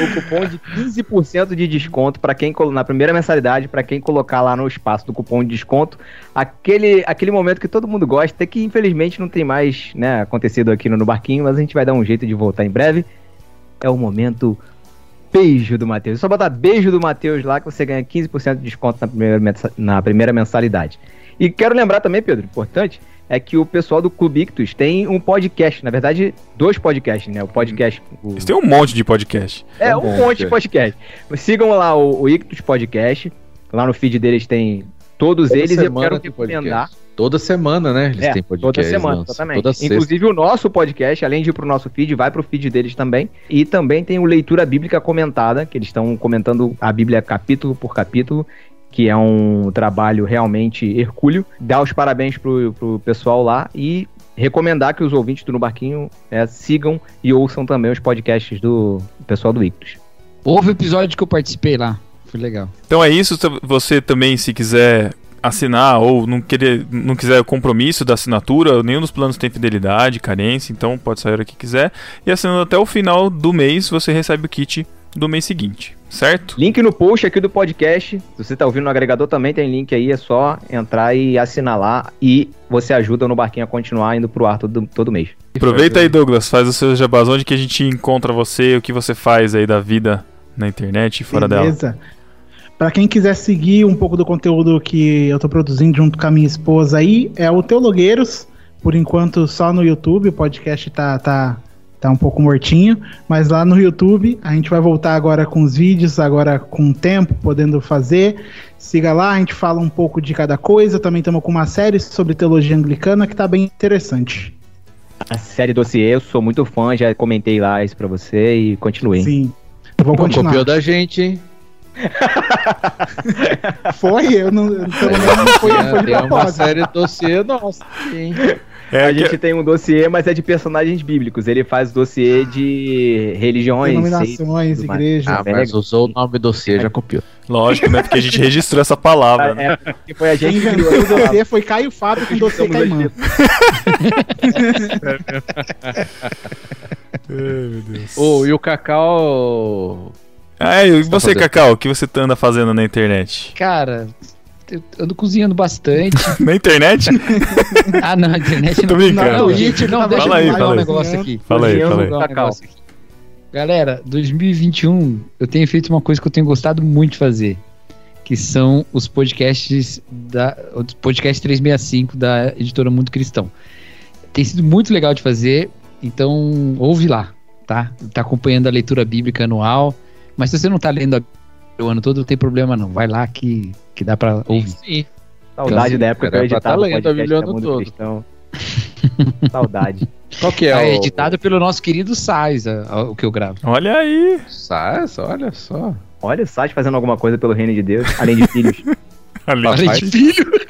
O cupom de 15% de desconto para quem na primeira mensalidade, para quem colocar lá no espaço do cupom de desconto, aquele, aquele momento que todo mundo gosta, que infelizmente não tem mais, né, acontecido aqui no, no barquinho, mas a gente vai dar um jeito de voltar em breve. É o momento beijo do Matheus. É só botar beijo do Matheus lá que você ganha 15% de desconto na primeira, na primeira mensalidade. E quero lembrar também, Pedro, importante, é que o pessoal do Clube Ictus tem um podcast, na verdade, dois podcasts, né? O podcast. O... Eles têm um monte de podcast. É, Tá um bom, monte de cara. podcast. Sigam lá o, o Ictus Podcast. Lá no feed deles tem todos Toda eles. E eu quero recomendar. podcast. Toda semana, né? Eles É, têm toda podcast. semana, lançam. exatamente. Toda. Inclusive o nosso podcast, além de ir pro nosso feed, vai pro feed deles também. E também tem o Leitura Bíblica Comentada, que eles estão comentando a Bíblia capítulo por capítulo, que é um trabalho realmente hercúleo. Dar os parabéns pro, pro pessoal lá e recomendar que os ouvintes do No Barquinho é, sigam e ouçam também os podcasts do pessoal do Ictus. Houve episódio que eu participei lá. Foi legal. Então é isso. Você também, se quiser assinar ou não querer, não quiser o compromisso da assinatura, nenhum dos planos tem fidelidade, carência, então pode sair hora que quiser. E assinando até o final do mês, você recebe o kit do mês seguinte, certo? Link no post aqui do podcast. Se você tá ouvindo no agregador, também tem link aí. É só entrar e assinar lá. E você ajuda no barquinho a continuar indo pro ar todo, todo mês. Aproveita aí, Douglas, faz o seu jabazão de que a gente encontra você, o que você faz aí da vida na internet e fora dela. Pra quem quiser seguir um pouco do conteúdo que eu tô produzindo junto com a minha esposa aí, é o Teologueiros. Por enquanto, só no YouTube. O podcast tá, tá, tá um pouco mortinho. Mas lá no YouTube, a gente vai voltar agora com os vídeos, agora com tempo, podendo fazer. Siga lá, a gente fala um pouco de cada coisa. Também estamos com uma série sobre teologia anglicana que tá bem interessante. A série Dossiê, eu sou muito fã, já comentei lá isso pra você e continuei. Sim. Eu vou continuar. copiou da gente, hein? Foi? Eu não, pelo menos não foi, foi de Tem uma série dossiê nossa, hein? É, a que- gente tem um dossiê, mas é de personagens bíblicos. Ele faz dossiê de religiões. Denominações, tudo mais. igreja. Ah, mas usou o nome dossiê, já copiou. Lógico, né? Porque a gente registrou essa palavra. né? É, porque foi a gente que criou o dossiê foi Caio Fábio com dossiê Caimã. Ai, meu Deus. Ô, e o Cacau. Ah, e tá você, fazendo? Cacau, o que você anda fazendo na internet? Cara, eu ando cozinhando bastante. Na internet? ah, não, a internet Tô não. brincando. Não, gente, não, deixa Fala aí, eu falar fala um aí. negócio aqui. Fala aí, fala aí. Um Cacau. negócio aqui. Galera, 2021 eu tenho feito uma coisa que eu tenho gostado muito de fazer, que são os podcasts da os podcast 365 da editora Mundo Cristão. Tem sido muito legal de fazer, então ouve lá, tá? Tá acompanhando a leitura bíblica anual, mas se você não tá lendo a o ano todo, não tem problema não. Vai lá que, que dá pra ouvir. Sim. Saudade da época que eu pra editava tá lendo a podcast Bíblia da o ano Mundo todo. Cristão. Saudade. Qual que é, É, o. editado pelo nosso querido Sais, a- a- o que eu gravo. Olha aí. Sás, olha só. Olha o site fazendo alguma coisa pelo reino de Deus, além de filhos. Papai. Além de filho.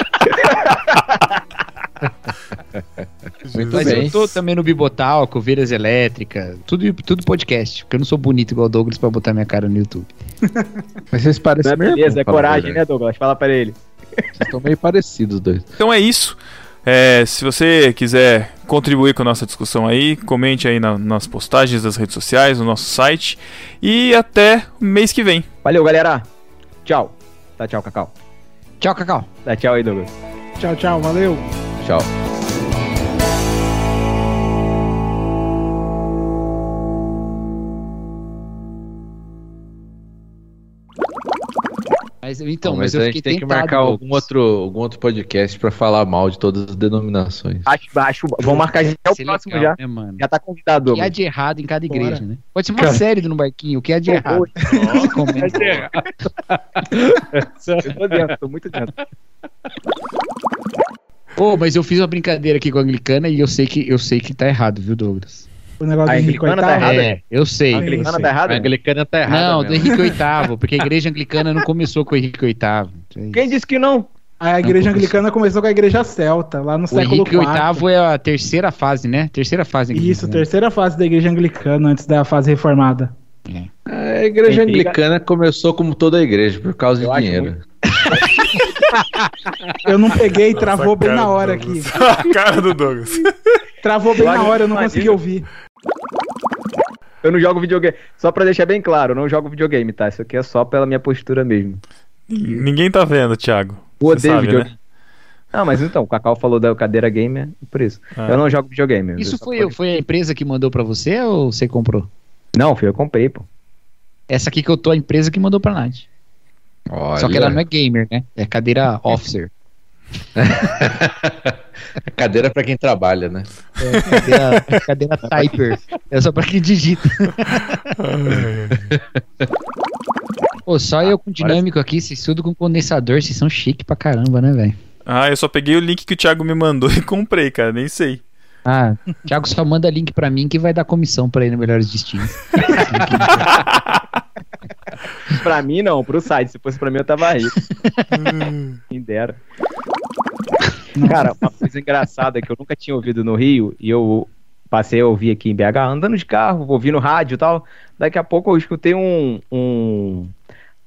Muito Mas bem. eu tô também no Bibotalco, Ovelhas Elétricas, tudo, tudo podcast, porque eu não sou bonito igual o Douglas pra botar minha cara no YouTube. Mas vocês Não parecem é meu beleza, é coragem, né, Douglas? Fala pra ele. Vocês estão meio parecidos os dois. Então é isso. É, se você quiser contribuir com a nossa discussão aí, comente aí na- nas postagens das redes sociais, no nosso site. E até mês que vem. Valeu, galera. Tchau. Tá tchau, Cacau. Tchau, Cacau. Dá tchau aí, Douglas. Tchau, tchau, valeu. Tchau. Mas, então, Bom, mas, mas eu a fiquei gente tem que marcar Douglas. algum outro, algum outro podcast pra falar mal de todas as denominações. Acho, acho, vamos marcar já o próximo legal, já. né, mano? Já tá convidado, O que há de errado em cada Bora. igreja, né? Pode ser uma série do No Barquinho, o que há de errado. Comenta. Eu tô dentro, tô muito dentro. Pô, mas eu fiz uma brincadeira aqui com a anglicana e eu sei que, eu sei que tá errado, viu, Douglas? O negócio A do Henrique anglicana tá errada. É, eu sei. A anglicana sei. tá errada? A anglicana tá errada. Não, do mesmo. Henrique VIII, porque a igreja anglicana não começou com o Henrique VIII. É. Quem disse que não? A igreja anglicana começou com a igreja celta, lá no O século Henrique IV. VIII é a terceira fase, né? Terceira fase. Isso, né? terceira fase da igreja anglicana, antes da fase reformada. A igreja anglicana começou como toda a igreja, por causa Eu de dinheiro. Eu não peguei, travou bem na do hora aqui. A cara do Douglas. Travou bem Eu na hora, eu não consegui ouvir. Eu não jogo videogame. Só pra deixar bem claro, eu não jogo videogame, tá? Isso aqui é só pela minha postura mesmo. Ninguém tá vendo, Thiago. Eu Você odeio sabe, videogame. né? Não, mas então, o Cacau falou da cadeira gamer, é por isso. Ah. Eu não jogo videogame. Isso foi, pode- foi a empresa que mandou pra você ou você comprou? Não, filho, eu comprei, pô. Essa aqui que eu tô, a empresa que mandou pra Nath. Olha, Só que ela não é gamer, né? É cadeira officer. cadeira pra quem trabalha, né? É cadeira, cadeira typer. É só pra quem digita. Pô, só eu com dinâmico aqui, vocês tudo com condensador, vocês são chique pra caramba, né, velho? Ah, eu só peguei o link que o Thiago me mandou e comprei, cara. Nem sei. Ah, Thiago só manda link pra mim que vai dar comissão pra ele no Melhores Destinos. Pra mim, não, pro site. Se fosse pra mim, eu tava rico. Quem dera. Cara, uma coisa engraçada que eu nunca tinha ouvido no Rio, e eu passei a ouvir aqui em BH, andando de carro, ouvindo rádio e tal. Daqui a pouco eu escutei um, um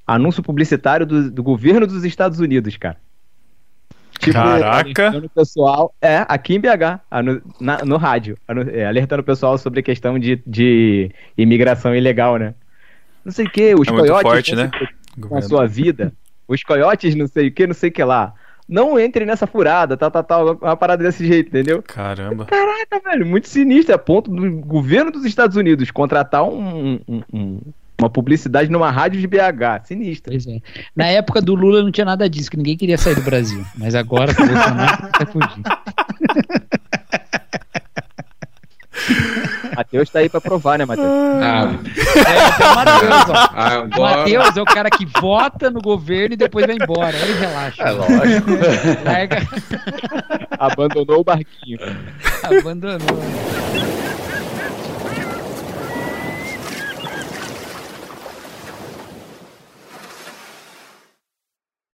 anúncio publicitário do, do governo dos Estados Unidos, cara. Caraca. alertando o pessoal, é, aqui em BH, anu- na- no rádio, anu- é, alertando o pessoal sobre a questão de, de imigração ilegal, né? Não sei o que, os É coiotes forte, né? com a sua vida. Os coiotes, não sei o que, não sei o que lá. Não entrem nessa furada, tal, tal, tal. Uma parada desse jeito, entendeu? Caramba. Caraca, velho, muito sinistro. A ponto do governo dos Estados Unidos contratar um- um- um- uma publicidade numa rádio de BH. Sinistro. Pois é. Na época do Lula não tinha nada disso, que ninguém queria sair do Brasil. Mas agora, com o Bolsonaro, vai fugir. Matheus tá aí pra provar, né, Matheus? Ah, É, tem o Matheus, ó. O agora. Matheus é o cara que vota no governo e depois vai embora. Ele relaxa. É lógico. Larga, Abandonou o barquinho. abandonou.